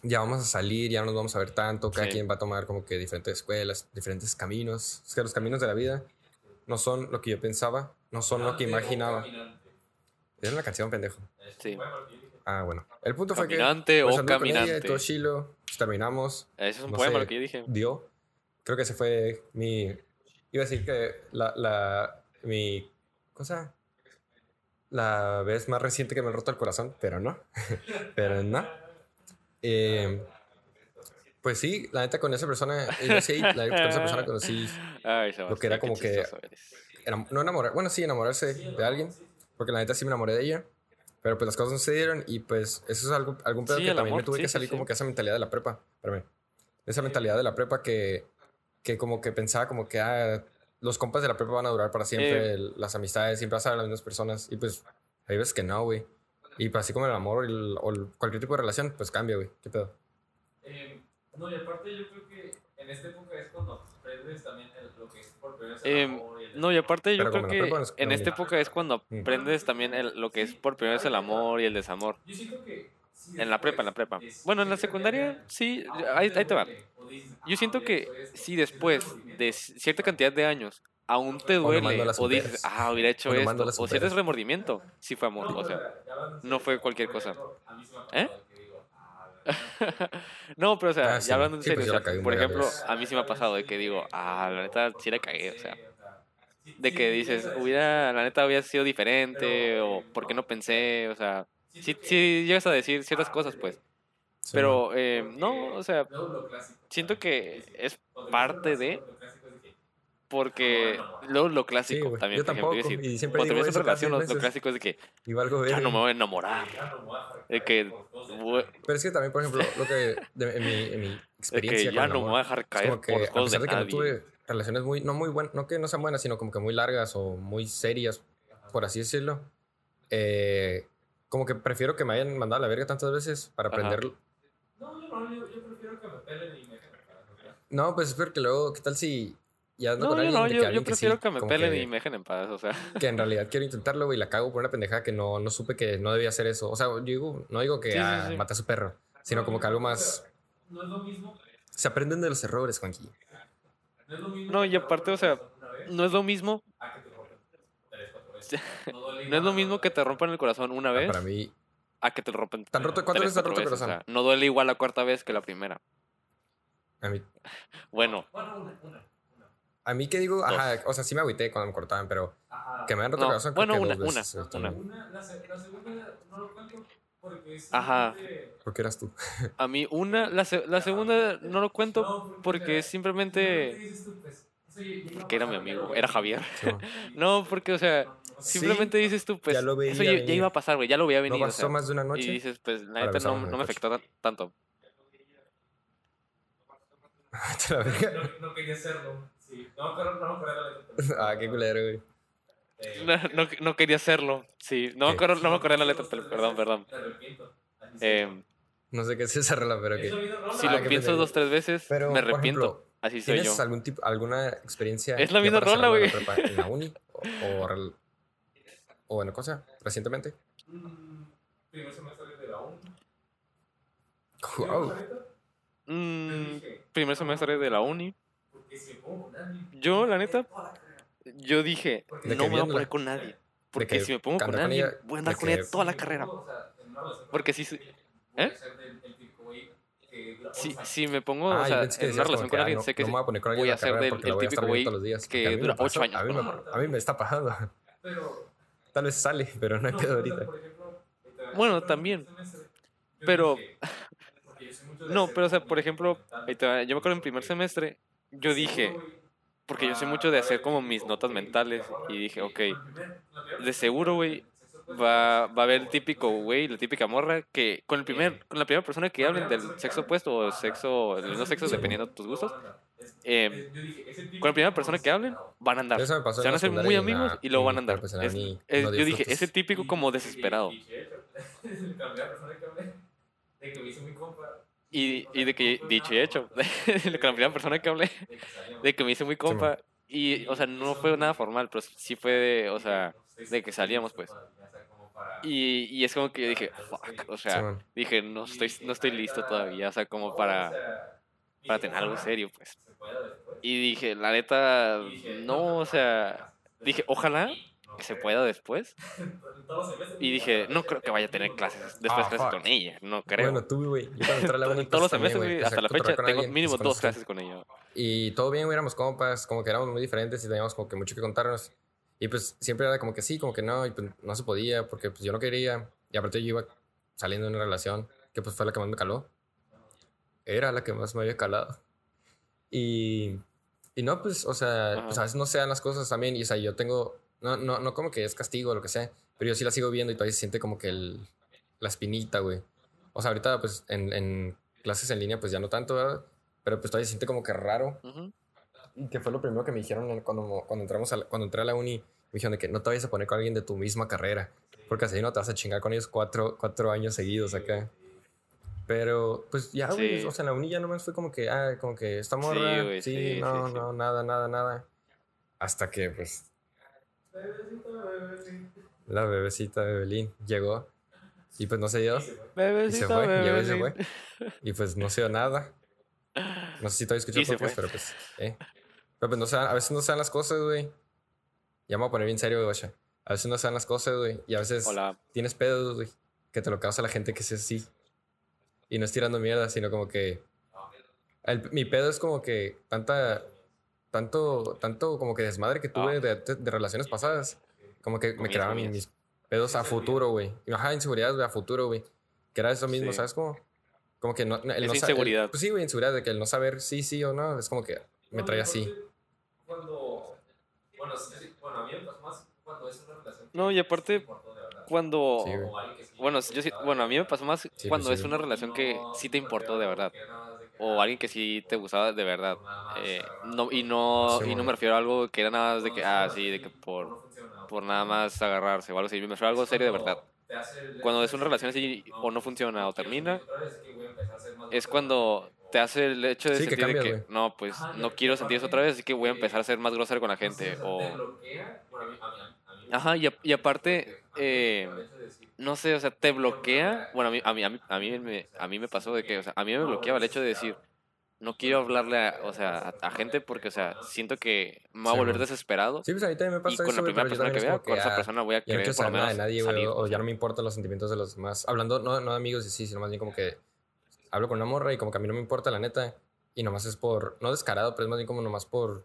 ya vamos a salir, ya no nos vamos a ver tanto, cada Sí. quien va a tomar como que diferentes escuelas, diferentes caminos. Es que los caminos de la vida no son lo que yo pensaba, no son lo que imaginaba. Era una canción, pendejo. Sí. Ah, bueno. El punto fue que... Caminante o con ella, caminante. todo chilo, pues, terminamos, Ese es un no poema sé. lo que yo dije. dio. Creo que ese fue mi. Iba a decir que la. la mi. Cosa. La vez más reciente que me han roto el corazón, pero no. pero no. Eh, pues sí, la neta con esa persona. yo sí, la con esa persona conocí. Ay, Sebastián, que era como que- No enamorar. Bueno, sí, enamorarse de alguien. Porque la neta sí me enamoré de ella. Pero pues las cosas no se dieron. Y pues eso es algo, algún pedo Sí, que también amor, me tuve sí, que salir sí. como que esa mentalidad de la prepa. Espérame. Esa mentalidad de la prepa que, que como que pensaba como que ah, los compas de la prepa van a durar para siempre. Eh. el- las amistades siempre vas a ver las mismas personas. Y pues hay veces que no, güey. Y pues así como el amor o, el- o el- cualquier tipo de relación, pues cambia, güey. ¿Qué pedo? Eh, no, y aparte yo creo que en esta época es cuando aprendes también el- lo que es por primera vez el amor y el No, y aparte yo creo que en no, esta época es cuando aprendes también el- lo que es por primera vez el amor y el desamor. Yo siento que En la prepa, en la prepa. Bueno, en la secundaria, sí, ahí, ahí te va. Yo siento que si después de cierta cantidad de años aún te duele o dices, ah, hubiera hecho O esto, o sientes remordimiento, sí fue amor, o sea, no fue cualquier cosa. ¿Eh? no, pero o sea, Ah, sí. ya hablando en Sí, pues serio, yo o sea, por ejemplo, a mí sí me ha pasado de que digo, ah, la neta sí la cagué, o sea, de que dices, hubiera, la neta hubiera sido diferente, o por qué no pensé, o sea, sí, sí llegas a decir ciertas cosas, pues. Pero eh, no, o sea, siento que es parte de, lo clásico es de que, porque luego lo clásico güey, también, yo por ejemplo, a tampoco, decir, y siempre cuando digo terminas relación, lo, lo clásico es de que ya no me voy a enamorar, ya no me voy a dejar de que, Pero es que también, por ejemplo, lo que de- en, mi, en mi de experiencia que ya no me amor, voy a dejar caer como que por a los juegos de pesar de que no nadie. tuve relaciones muy, no muy buenas, no que no sean buenas, sino como que muy largas o muy serias, por así decirlo, eh, como que prefiero que me hayan mandado a la verga tantas veces para Ajá. aprender. No, yo no, yo, yo prefiero que me pelen y me. No, pues es porque luego, ¿qué tal si ya ando No, con yo alguien no, yo, yo alguien que sí, prefiero que me pelen que- y me dejen en paz, o sea. que en realidad quiero intentarlo, güey, y la cago por una pendejada que no, no supe que no debía hacer eso. O sea, yo digo, no digo que Sí, ah, mate a su perro, sino No, como que algo más... No es lo mismo. Se aprenden de los errores, Juanqui. No es lo mismo. No, y aparte, o sea, corazón No es lo mismo, a que te rompan tres, cuatro veces. No es lo mismo que te rompan el corazón una Ah, vez Para mí, a que te lo rompan ¿Tan roto- cuántas tres, veces te roto el veces, o corazón? sea, no duele igual la cuarta vez que la primera. a mí, Bueno, Bueno, una, una. A mí que digo, ajá, o sea, sí me agüité cuando me cortaban, pero Ajá. que me han roto No, el corazón bueno, que una, veces. una. Una, la, se- la segunda no lo cuento porque es. Ajá. simplemente- Porque eras tú. a mí una, la, se- la segunda no lo cuento No, porque simplemente dices tú, pues, porque era mi amigo, era Javier. No, porque, o sea, Sí, simplemente dices tú, pues, ya lo veía eso ya, iba a pasar, güey, ya lo veía no venir. o pasó sea, más de una y noche. dices, pues, la neta no, no me afectó tan- tanto. Te la verga. No, no quería hacerlo. Sí. No, pero no me acuerdo la letra. pero- Ah, qué culero, güey. Eh, No, no, no quería hacerlo, sí. No me acuerdo, no me acordé la letra, pero- perdón, perdón. Eh, No sé qué es esa rola, pero que. la si Ah, lo qué pienso dos, tres veces, Pero, me arrepiento. ejemplo, Así soy yo. ¿Tienes algún tipo, alguna experiencia? Es la misma rola, la güey. ¿En la uni? ¿O, o, o bueno, cosa? ¿Recientemente? Mm, Primer semestre de la UN. Wow. Mm, primer semestre de la uni. Yo, la neta, yo dije, no me voy a poner con nadie. Porque que si me pongo con ella, voy a andar con ella toda la carrera. Porque si ¿Eh? Si, si me pongo, Ah, o sea, en una relación con alguien, no, sé que no me voy a poner con voy a ser del- el típico güey que dura ocho pasa- años, A mí, me, a mí me está pasando. Pero, Tal vez sale, pero no hay pedo ahorita. Bueno, también. Pero- No, pero o sea, por ejemplo, yo me acuerdo en primer semestre, yo dije, porque yo va- mucho de hacer como mis notas mentales y dije, ok, el de seguro, güey, va, va a haber el típico güey, la típica morra que con el primer, con la primera persona que hablen del sexo opuesto o sexo, del mismo sexo dependiendo de tus gustos, eh, con la primera persona que hablen, van a andar. Se van a ser muy amigos y luego van a andar. pues Es- es- yo dije, ese típico como desesperado. La primera persona que hablé, de que me hizo mi compa. Y, y de que, dicho y hecho, con la primera persona que hablé, de que me hice muy compa. Y, o sea, no fue nada formal, pero sí fue de, o sea, de que salíamos, pues. Y, y es como que yo dije, fuck, o sea, dije, no estoy, no estoy listo todavía, o sea, como para, para tener algo serio, pues. Y dije, la neta, no, o sea, dije, ojalá que se pueda después. Y dije, no creo que vaya a tener clases, después Ah, clases con ella, no creo. Bueno, tú, güey. En todos los pues, semestres, güey, hasta la fecha, tengo mínimo pues, dos clases con ella. Y todo bien, güey, éramos compas, como que éramos muy diferentes y teníamos como que mucho que contarnos. Y pues siempre era como que sí, como que no, y pues no se podía porque pues yo no quería. Y aparte yo iba saliendo de una relación que pues fue la que más me caló. Era la que más me había calado. Y, y no, pues, o sea, Ajá. pues a veces no se dan las cosas también. Y o sea, yo tengo, no, no, no como que es castigo o lo que sea, pero yo sí la sigo viendo y todavía se siente como que el, la espinita, güey. O sea, ahorita pues en, en clases en línea pues ya no tanto, ¿verdad? Pero pues todavía se siente como que raro. Ujú. Y que fue lo primero que me dijeron cuando, cuando, entramos a la- cuando entré a la uni. Me dijeron de que no te vayas a poner con alguien de tu misma carrera. Porque así no te vas a chingar con ellos cuatro, cuatro años seguidos acá. Pero, pues ya, güey. Sí. O sea, en la uni ya nomás fue como que, ah, como que esta morra. Sí, güey, sí, sí, no, sí. no, nada, nada, nada. Hasta que, pues, la bebecita de Belín llegó. Y pues no se dio. Y se Bebecita, fue, llegó y se bebecita. fue. Y pues no se dio nada. No sé si todavía escuchó podcast, pero pues, eh. Pero pues no se dan- a veces no se dan las cosas, güey. Ya me voy a poner bien serio, güey. A veces no se dan las cosas, güey. Y a veces Hola. tienes pedos, güey. Que te lo causa la gente que es así. Y no es tirando mierda, sino como que. el- mi pedo es como que tanta. Tanto, tanto como que desmadre que tuve Ah. de, de- de relaciones pasadas. Como que me Comillas, creaban comillas. mis pedos a futuro, güey. Ajá, inseguridades güey, a futuro, güey. Que era eso mismo, Sí. ¿sabes? Como, como que no, el Esa no sa- el- inseguridad. pues sí, güey, inseguridad de que el no saber sí, sí o no, es como que me trae así. Cuando. Bueno, sí, sí, bueno, a mí me pasó más cuando es una relación. que No, y aparte, sí. Cuando... Sí, sí Bueno, yo sí- bueno, a mí me pasó más pues cuando sí, es una relación que sí te importó de verdad. O alguien que sí te gustaba de verdad. Eh, no, y no, Sí, y no me refiero a algo que era nada más de que, ah, sí, de que por, por nada más agarrarse o algo así. Me refiero a algo serio de verdad. Cuando es una relación así o no funciona o termina, es cuando te hace el hecho de Sí, que sentir de que, güey. no, pues no quiero sentir eso otra vez, así que voy a empezar a ser más grosero con la gente. O, ajá, y, a- y aparte, eh, no sé, o sea, te bloquea. Bueno, a mí, a mí, a mí, a mí, me, a mí me pasó de que, o sea, a mí me bloqueaba el hecho de decir, no quiero hablarle a, o sea, a, a gente porque, o sea, siento que me voy a volver desesperado. Sí, pues a mí también me y pasa con eso, la primera pero persona que vea, con esa ah, persona voy a Ya no querer quiero por lo saber nada menos de nadie, güey. salir, O, o ya no me importan los sentimientos de los demás. Hablando, no, no de amigos y sí, sino más bien como que hablo con una morra y como que a mí no me importa, la neta. Y nomás es por, no descarado, pero es más bien como nomás por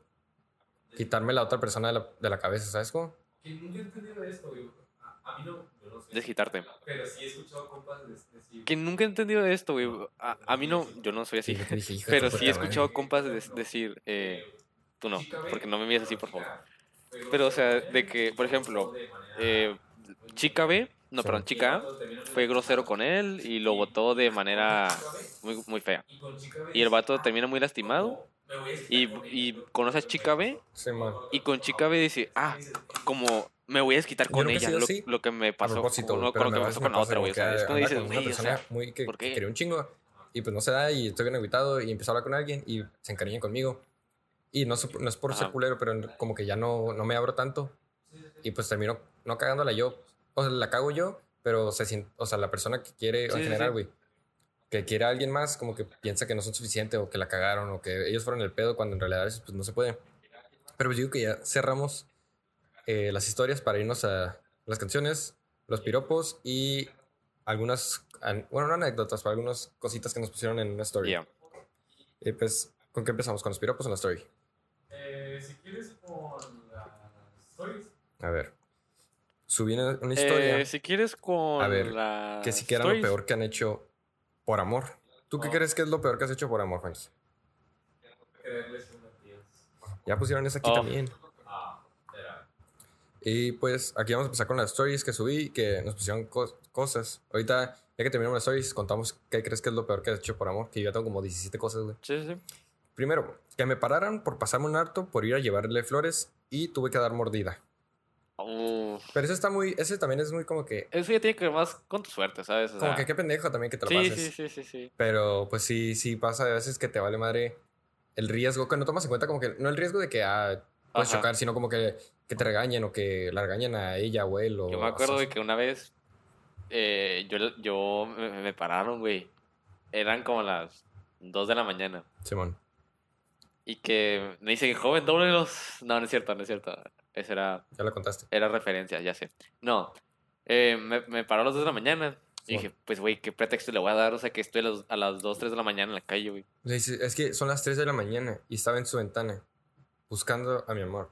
quitarme la otra persona de la, de la cabeza, ¿sabes cómo? Que nunca he entendido esto, güey. A, a mí no, no. Desquitarte. Pero sí he escuchado compas de- decir. Que nunca he entendido esto, güey. A, a mí no, yo no soy así. Pero sí he escuchado compas de- decir, eh, tú no, porque no me mires así, por favor. Pero, o sea, de que, por ejemplo, eh, chica B, no, Sí. perdón, chica A, fue grosero con él y lo votó de manera muy, muy fea. Y el vato termina muy lastimado y, y conoce a chica B y con chica B dice, ah, como me voy a desquitar Yo con ella, lo, así, lo que me pasó con, güey, con pero lo que me me pasa pasó con la otra, güey. O sea, es cuando dices, una güey, o persona sea, muy que, ¿por que quería un chingo y pues no se da y estoy bien aguitado y empiezo a hablar con alguien y se encariña conmigo. Y no, no es por ser culero, pero como que ya no, no me abro tanto y pues termino no cagándola yo. O sea, la cago yo, pero se siente, o sea, la persona que quiere, Sí, en general, sí. güey, que quiere a alguien más, como que piensa que no son suficientes o que la cagaron o que ellos fueron el pedo cuando en realidad pues no se puede. Pero pues digo que ya cerramos eh, las historias para irnos a las canciones, los piropos y algunas, bueno, no anécdotas, pero algunas cositas que nos pusieron en una story. Yeah. Y pues, ¿con qué empezamos? ¿Con los piropos o la story? Eh, si quieres con las stories. A ver. Subí una, una historia Eh, si quieres con A ver, que si que era lo peor que han hecho por amor. ¿Tú qué Oh. crees que es lo peor que has hecho por amor, Juan? Creerles una tía. Ya pusieron eso aquí Oh. también. Y pues aquí vamos a empezar con las stories que subí, que nos pusieron cos- cosas. Ahorita, ya que terminamos las stories, contamos qué crees que es lo peor que has hecho por amor, que yo ya tengo como 17 cosas, güey. Sí, sí. Primero, que me pararan por pasarme un harto por ir a llevarle flores y tuve que dar mordida. Pero eso está muy, ese también es muy como que, Eso ya tiene que ver más con tu suerte, ¿sabes? O como sea, que qué pendejo también que te lo sí, pases. sí, sí, sí, sí. Pero pues sí, sí pasa a veces que te vale madre el riesgo, que no tomas en cuenta como que, no el riesgo de que ah, puedes Ajá. chocar, sino como que, que te regañen o que la regañen a ella o él. O, Yo me acuerdo sea, que una vez eh, yo, yo me, me pararon, güey. Eran como las 2 de la mañana. Simón. Y que me dicen, joven, doble los... No, no es cierto, no es cierto. Eso era, Ya la contaste. era referencia, ya sé. No, eh, me, me paró a las 2 de la mañana. Y dije, pues, güey, ¿qué pretexto le voy a dar? O sea, que estoy a las, a las 2, 3 de la mañana en la calle, güey. Es que son las 3 de la mañana y estaba en su ventana buscando a mi amor.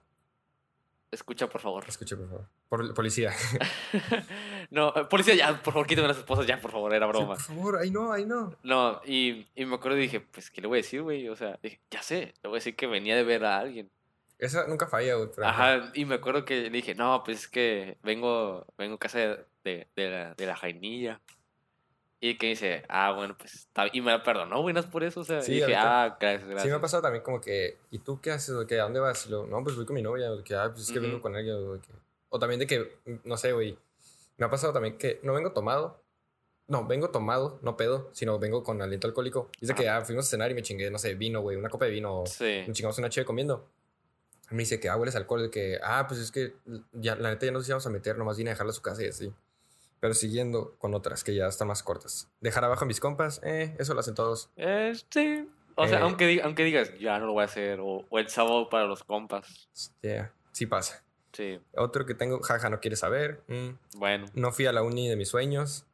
Escucha, por favor. Escuche, por favor. Por, policía. no, eh, policía, ya, por favor, quítame las esposas, ya, por favor, era Sí, broma. por favor, ahí no, ahí no. No, y, y me acuerdo y dije, pues, ¿qué le voy a decir, güey? O sea, dije, ya sé, le voy a decir que venía de ver a alguien. Esa nunca falla, güey. Ajá, y me acuerdo que le dije, no, pues es que vengo, vengo a casa de, de, de la, de la Jainilla. Y que dice, ah, bueno, pues Y me la perdonó, güey, no es por eso, o sea. Sí, y dije, ahorita- ah, gracias, gracias. Sí me ha pasado también como que, ¿y tú qué haces? ¿O qué? ¿A dónde vas? No, pues voy con mi novia. O que, ah, pues es que vengo Ujú. con ella. O, que- o también de que, no sé, güey. Me ha pasado también que no vengo tomado. No, vengo tomado, no pedo, sino vengo con aliento alcohólico. Dice que, ah, fuimos a cenar y me chingué, no sé, vino, güey, una copa de vino. Sí. nos chingamos una chévere comiendo. Me dice que, ah, hueles alcohol. De que, ah, pues es que ya, la neta ya nos íbamos a meter, nomás vine a dejarla a su casa y así. Pero siguiendo con otras que ya están más cortas. Dejar abajo a mis compas, eh, eso lo hacen todos. Eh, sí. O sea, Eh. aunque, di- aunque digas, ya no lo voy a hacer, o, o el sábado para los compas. Yeah, sí pasa. Sí, Otro que tengo, jaja, no quiere saber. mm, bueno. No fui a la uni de mis sueños.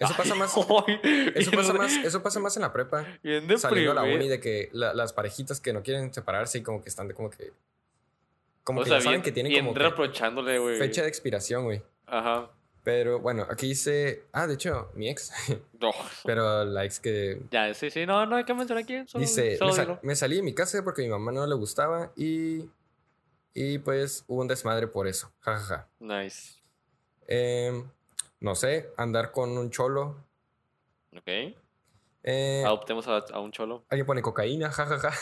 Eso pasa más. Ay, Eso bien pasa de- más, eso pasa más en la prepa. Bien Saliendo a la uni de que la- las parejitas que no quieren separarse y como que están de como que. Como O que sea, ya saben bien, que tienen bien como reprochándole, güey. fecha de expiración, güey. Ajá. Pero bueno, aquí dice. Ah, de hecho, mi ex. No. pero la ex que. Ya, sí, sí. No, no hay que mencionar quién. Solo, Dice: solo me, sal- dilo. me salí de mi casa porque a mi mamá no le gustaba y. Y pues hubo un desmadre por eso. Ja, ja, ja. Nice. Em, no sé, andar con un cholo. Ok. Eh, Adoptemos a, a un cholo. alguien pone cocaína, jajaja.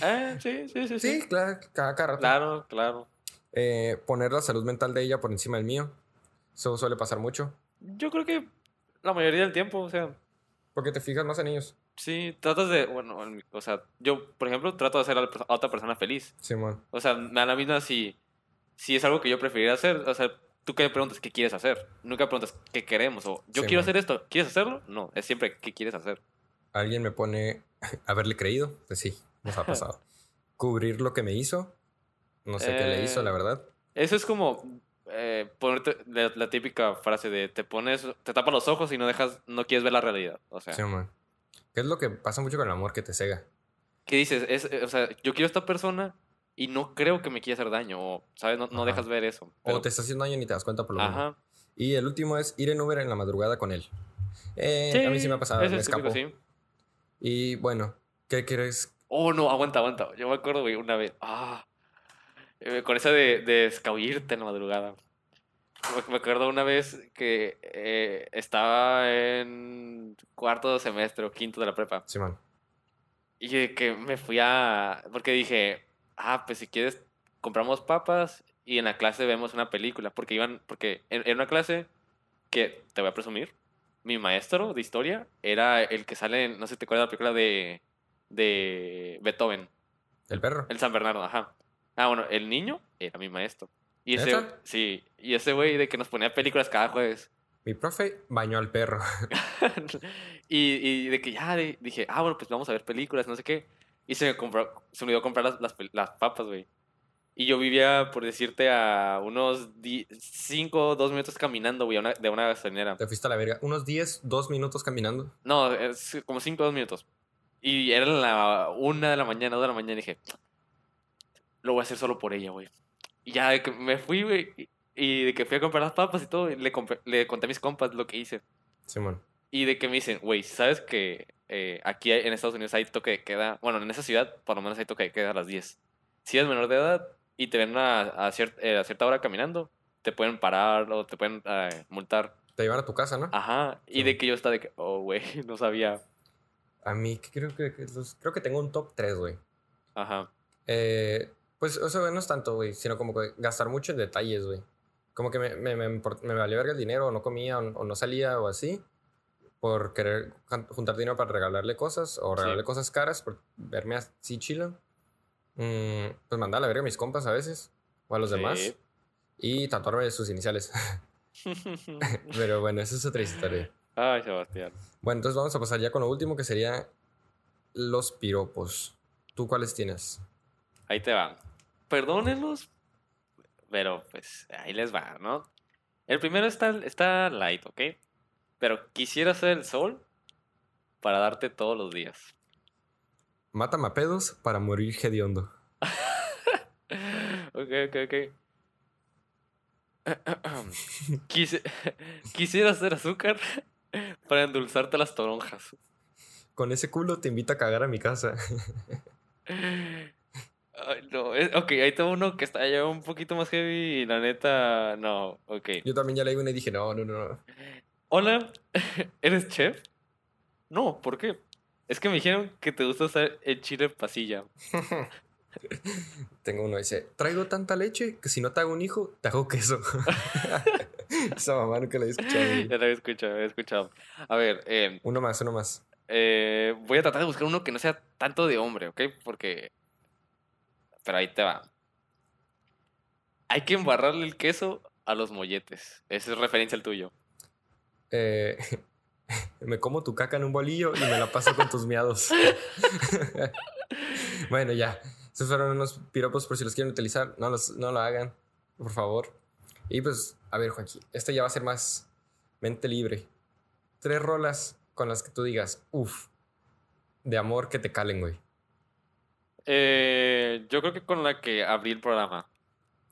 Eh, sí, sí, sí. Sí, Sí, claro, cada, cada rato. claro, claro. Eh, poner la salud mental de ella por encima del mío. Eso suele pasar mucho. Yo creo que la mayoría del tiempo, o sea, Porque te fijas más en ellos. sí, tratas de, bueno, o sea, yo, por ejemplo, trato de hacer a, a otra persona feliz. Simón. O sea, me da la misma si, si es algo que yo preferiría hacer. O sea, tú que preguntas qué quieres hacer. Nunca preguntas qué queremos o yo Sí, quiero man. hacer esto. ¿Quieres hacerlo? No, es siempre qué quieres hacer. Alguien me pone haberle creído. Pues sí, nos ha pasado. Cubrir lo que me hizo. No sé qué le hizo, Eh, la verdad. Eso es como eh, ponerte la, la típica frase de te pones, te tapas los ojos y no dejas, no quieres ver la realidad. O sea, Simón. ¿Qué es lo que pasa mucho con el amor que te cega? ¿qué dices? Es, eh, o sea, yo quiero a esta persona y no creo que me quiera hacer daño. O, ¿sabes? No, no dejas ver eso. pero- O te está haciendo daño y ni te das cuenta por lo. Ajá. Y el último es ir en Uber en la madrugada con él. Eh, a mí sí me ha pasado, me escapó. sí. Y bueno, ¿qué quieres? Oh, no, aguanta, aguanta. Yo me acuerdo, güey, una vez. Ah. Eh, con esa de, de escabullirte en la madrugada. Me- acuerdo una vez que eh, estaba en cuarto semestre o quinto de la prepa. Simón. Y de que me fui a... Porque dije, ah, pues si quieres, compramos papas y en la clase vemos una película. Porque iban... Porque en, en una clase que, te voy a presumir, mi maestro de historia era el que sale en... No sé si te acuerdas de la película de... De Beethoven. ¿El perro? El San Bernardo, ajá. Ah, bueno, el niño era mi maestro. Y ese... ¿Neta? Sí. Y ese güey de que nos ponía películas cada jueves. Mi profe bañó al perro. y, y de que ya de- dije, ah, bueno, pues vamos a ver películas, no sé qué. Y se me, compró, se me comprar las, las, las papas, güey. Y yo vivía, por decirte, a unos 5 o 2 minutos caminando, güey, de una gasolinera. Te fuiste a la verga. Unos 10, 2 minutos caminando. No, es como 5 o 2 minutos. Y era la 1 de la mañana, 2 de la mañana, y dije, lo voy a hacer solo por ella, güey. Y ya de que me fui, güey, y, y de que fui a comprar las papas y todo, y le, compré- le conté a mis compas lo que hice. Simón. Y de que me dicen, güey, ¿sabes que eh, aquí en Estados Unidos hay toque de queda? Bueno, en esa ciudad por lo menos hay toque de queda a las 10. Si eres menor de edad y te ven a, a, cier- eh, a cierta hora caminando, te pueden parar o te pueden eh, multar. Te llevan a tu casa, ¿no? Ajá. Y Sí. de que yo estaba de que, oh, güey, no sabía. A mí creo que, creo que tengo un top 3, güey. Ajá. Eh, pues, o sea, no es tanto, güey, sino como que gastar mucho en detalles, güey. Como que me, me, me, me valía verga el dinero, o no comía, o, o no salía, o así, por querer juntar dinero para regalarle cosas, o regalarle Sí. cosas caras, por verme así chilo. Mm, pues mandar a la verga a mis compas a veces, o a los demás, Sí. y tatuarme sus iniciales. Pero bueno, esa es otra historia. Ay, Sebastián. Bueno, entonces vamos a pasar ya con lo último, que sería los piropos. ¿Tú cuáles tienes? Ahí te va. Perdónenlos, pero pues ahí les va, ¿no? El primero está, está light, ¿ok? Pero quisiera ser el sol para darte todos los días. Mátame a pedos para morir hediondo. ok, ok, ok. Quisi- quisiera ser azúcar para endulzarte las toronjas. Con ese culo te invito a cagar a mi casa. Ay, no, es- ok, ahí tengo uno que está ya un poquito más heavy y la neta, no, ok. Yo también ya leí una y dije, no, no, no. no. Hola, ¿eres chef? No, ¿por qué? Es que me dijeron que te gusta usar el chile pasilla. Tengo uno, dice, traigo tanta leche que si no te hago un hijo, te hago queso. Esa mamá nunca la he escuchado. Ya lo había escuchado, había escuchado. A ver, eh, Uno más, uno más. eh, voy a tratar de buscar uno que no sea tanto de hombre, ¿ok? Porque... Pero ahí te va. Hay que embarrarle el queso a los molletes. Esa es referencia al tuyo. Eh, me como tu caca en un bolillo y me la paso con tus miados. bueno, ya. Esos fueron unos piropos por si los quieren utilizar. No, los, no lo hagan, por favor. Y pues, a ver, Juanqui, este ya va a ser más mente libre. tres rolas con las que tú digas, uff, de amor que te calen, güey. Eh, yo creo que con la que abrí el programa.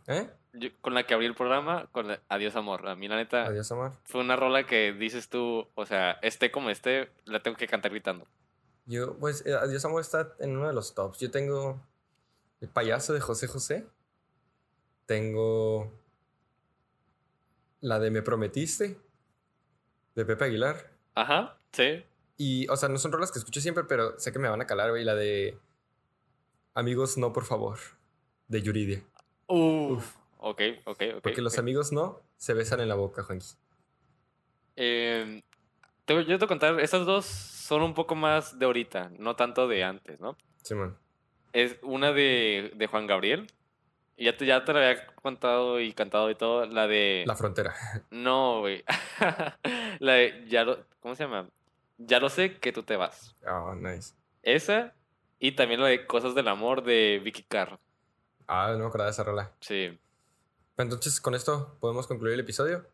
¿Eh? Yo- con la que abrí el programa, con la- Adiós Amor. A mí, la neta, Adiós, amor. fue una rola que dices tú, o sea, esté como esté, la tengo que cantar gritando. Yo, pues, eh, Adiós, amor está en uno de los tops. Yo tengo El payaso de José José. Tengo la de Me Prometiste, de Pepe Aguilar. Ajá, sí. Y, o sea, no son rolas que escucho siempre, pero sé que me van a calar, güey. La de Amigos No, por favor, de Yuridia. Uf. Ok, ok, ok. Porque los amigos no se besan en la boca, Juanqui. Eh, te voy- yo te voy a contar, estas dos son un poco más de ahorita, no tanto de antes, ¿no? Simón. Es una de, de Juan Gabriel. Y ya te, ya te la había contado y cantado y todo. La de. La frontera. No, güey. la de. Ya lo, ¿Cómo se llama? Ya lo sé que tú te vas. Oh, nice. Esa. Y también la de Cosas del Amor de Vicky Carr. Ah, no me acordaba de esa rola. Sí. Entonces, con esto podemos concluir el episodio.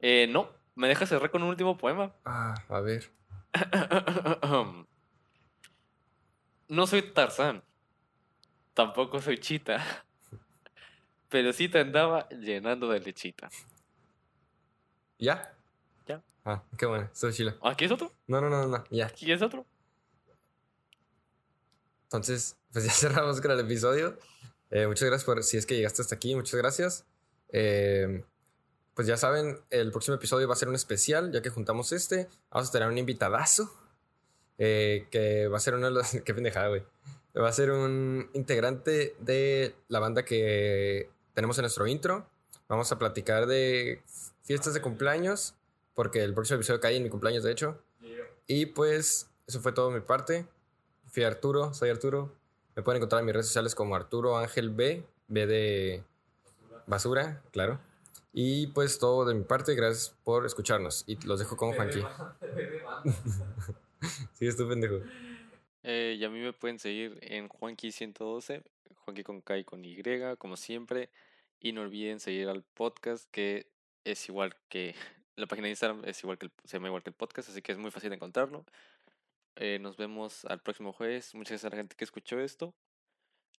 Eh, no, me dejas cerrar con un último poema. Ah, a ver. No soy Tarzán. Tampoco soy Chita. Pero sí te andaba llenando de lechita. ¿Ya? Ya. Ah, qué bueno. Estoy chila. ¿Aquí es otro? No, no, no, no. Ya. ¿Aquí es otro? Entonces, pues ya cerramos con el episodio. Eh, muchas gracias por si es que llegaste hasta aquí. Muchas gracias. Eh, pues ya saben, el próximo episodio va a ser un especial, ya que juntamos este. Vamos a tener un invitadazo. eh, que va a ser uno de los. Qué pendejada, güey. Va a ser un integrante de la banda que tenemos en nuestro intro. Vamos a platicar de fiestas de cumpleaños, porque el próximo episodio cae en mi cumpleaños, de hecho. Y pues, eso fue todo de mi parte. Fui Arturo, soy Arturo. Me pueden encontrar en mis redes sociales como Arturo Ángel B, B de basura, claro. Y pues todo de mi parte, gracias por escucharnos. Y los dejo con Juanqui. Sí, es tu pendejo. Eh, y a mí me pueden seguir en Juanqui112, Juanqui con K y con Y, como siempre. Y no olviden seguir al podcast, que es igual que la página de Instagram, es igual que el- se llama igual que el podcast, así que es muy fácil de encontrarlo. Eh, nos vemos al próximo jueves. Muchas gracias a la gente que escuchó esto.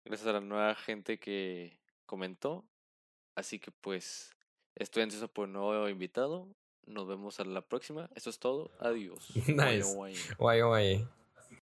Gracias a la nueva gente que comentó. Así que pues estoy ansioso por un nuevo invitado. Nos vemos a la próxima. Eso es todo. Adiós. Nice. Guay, guay. Guay, guay.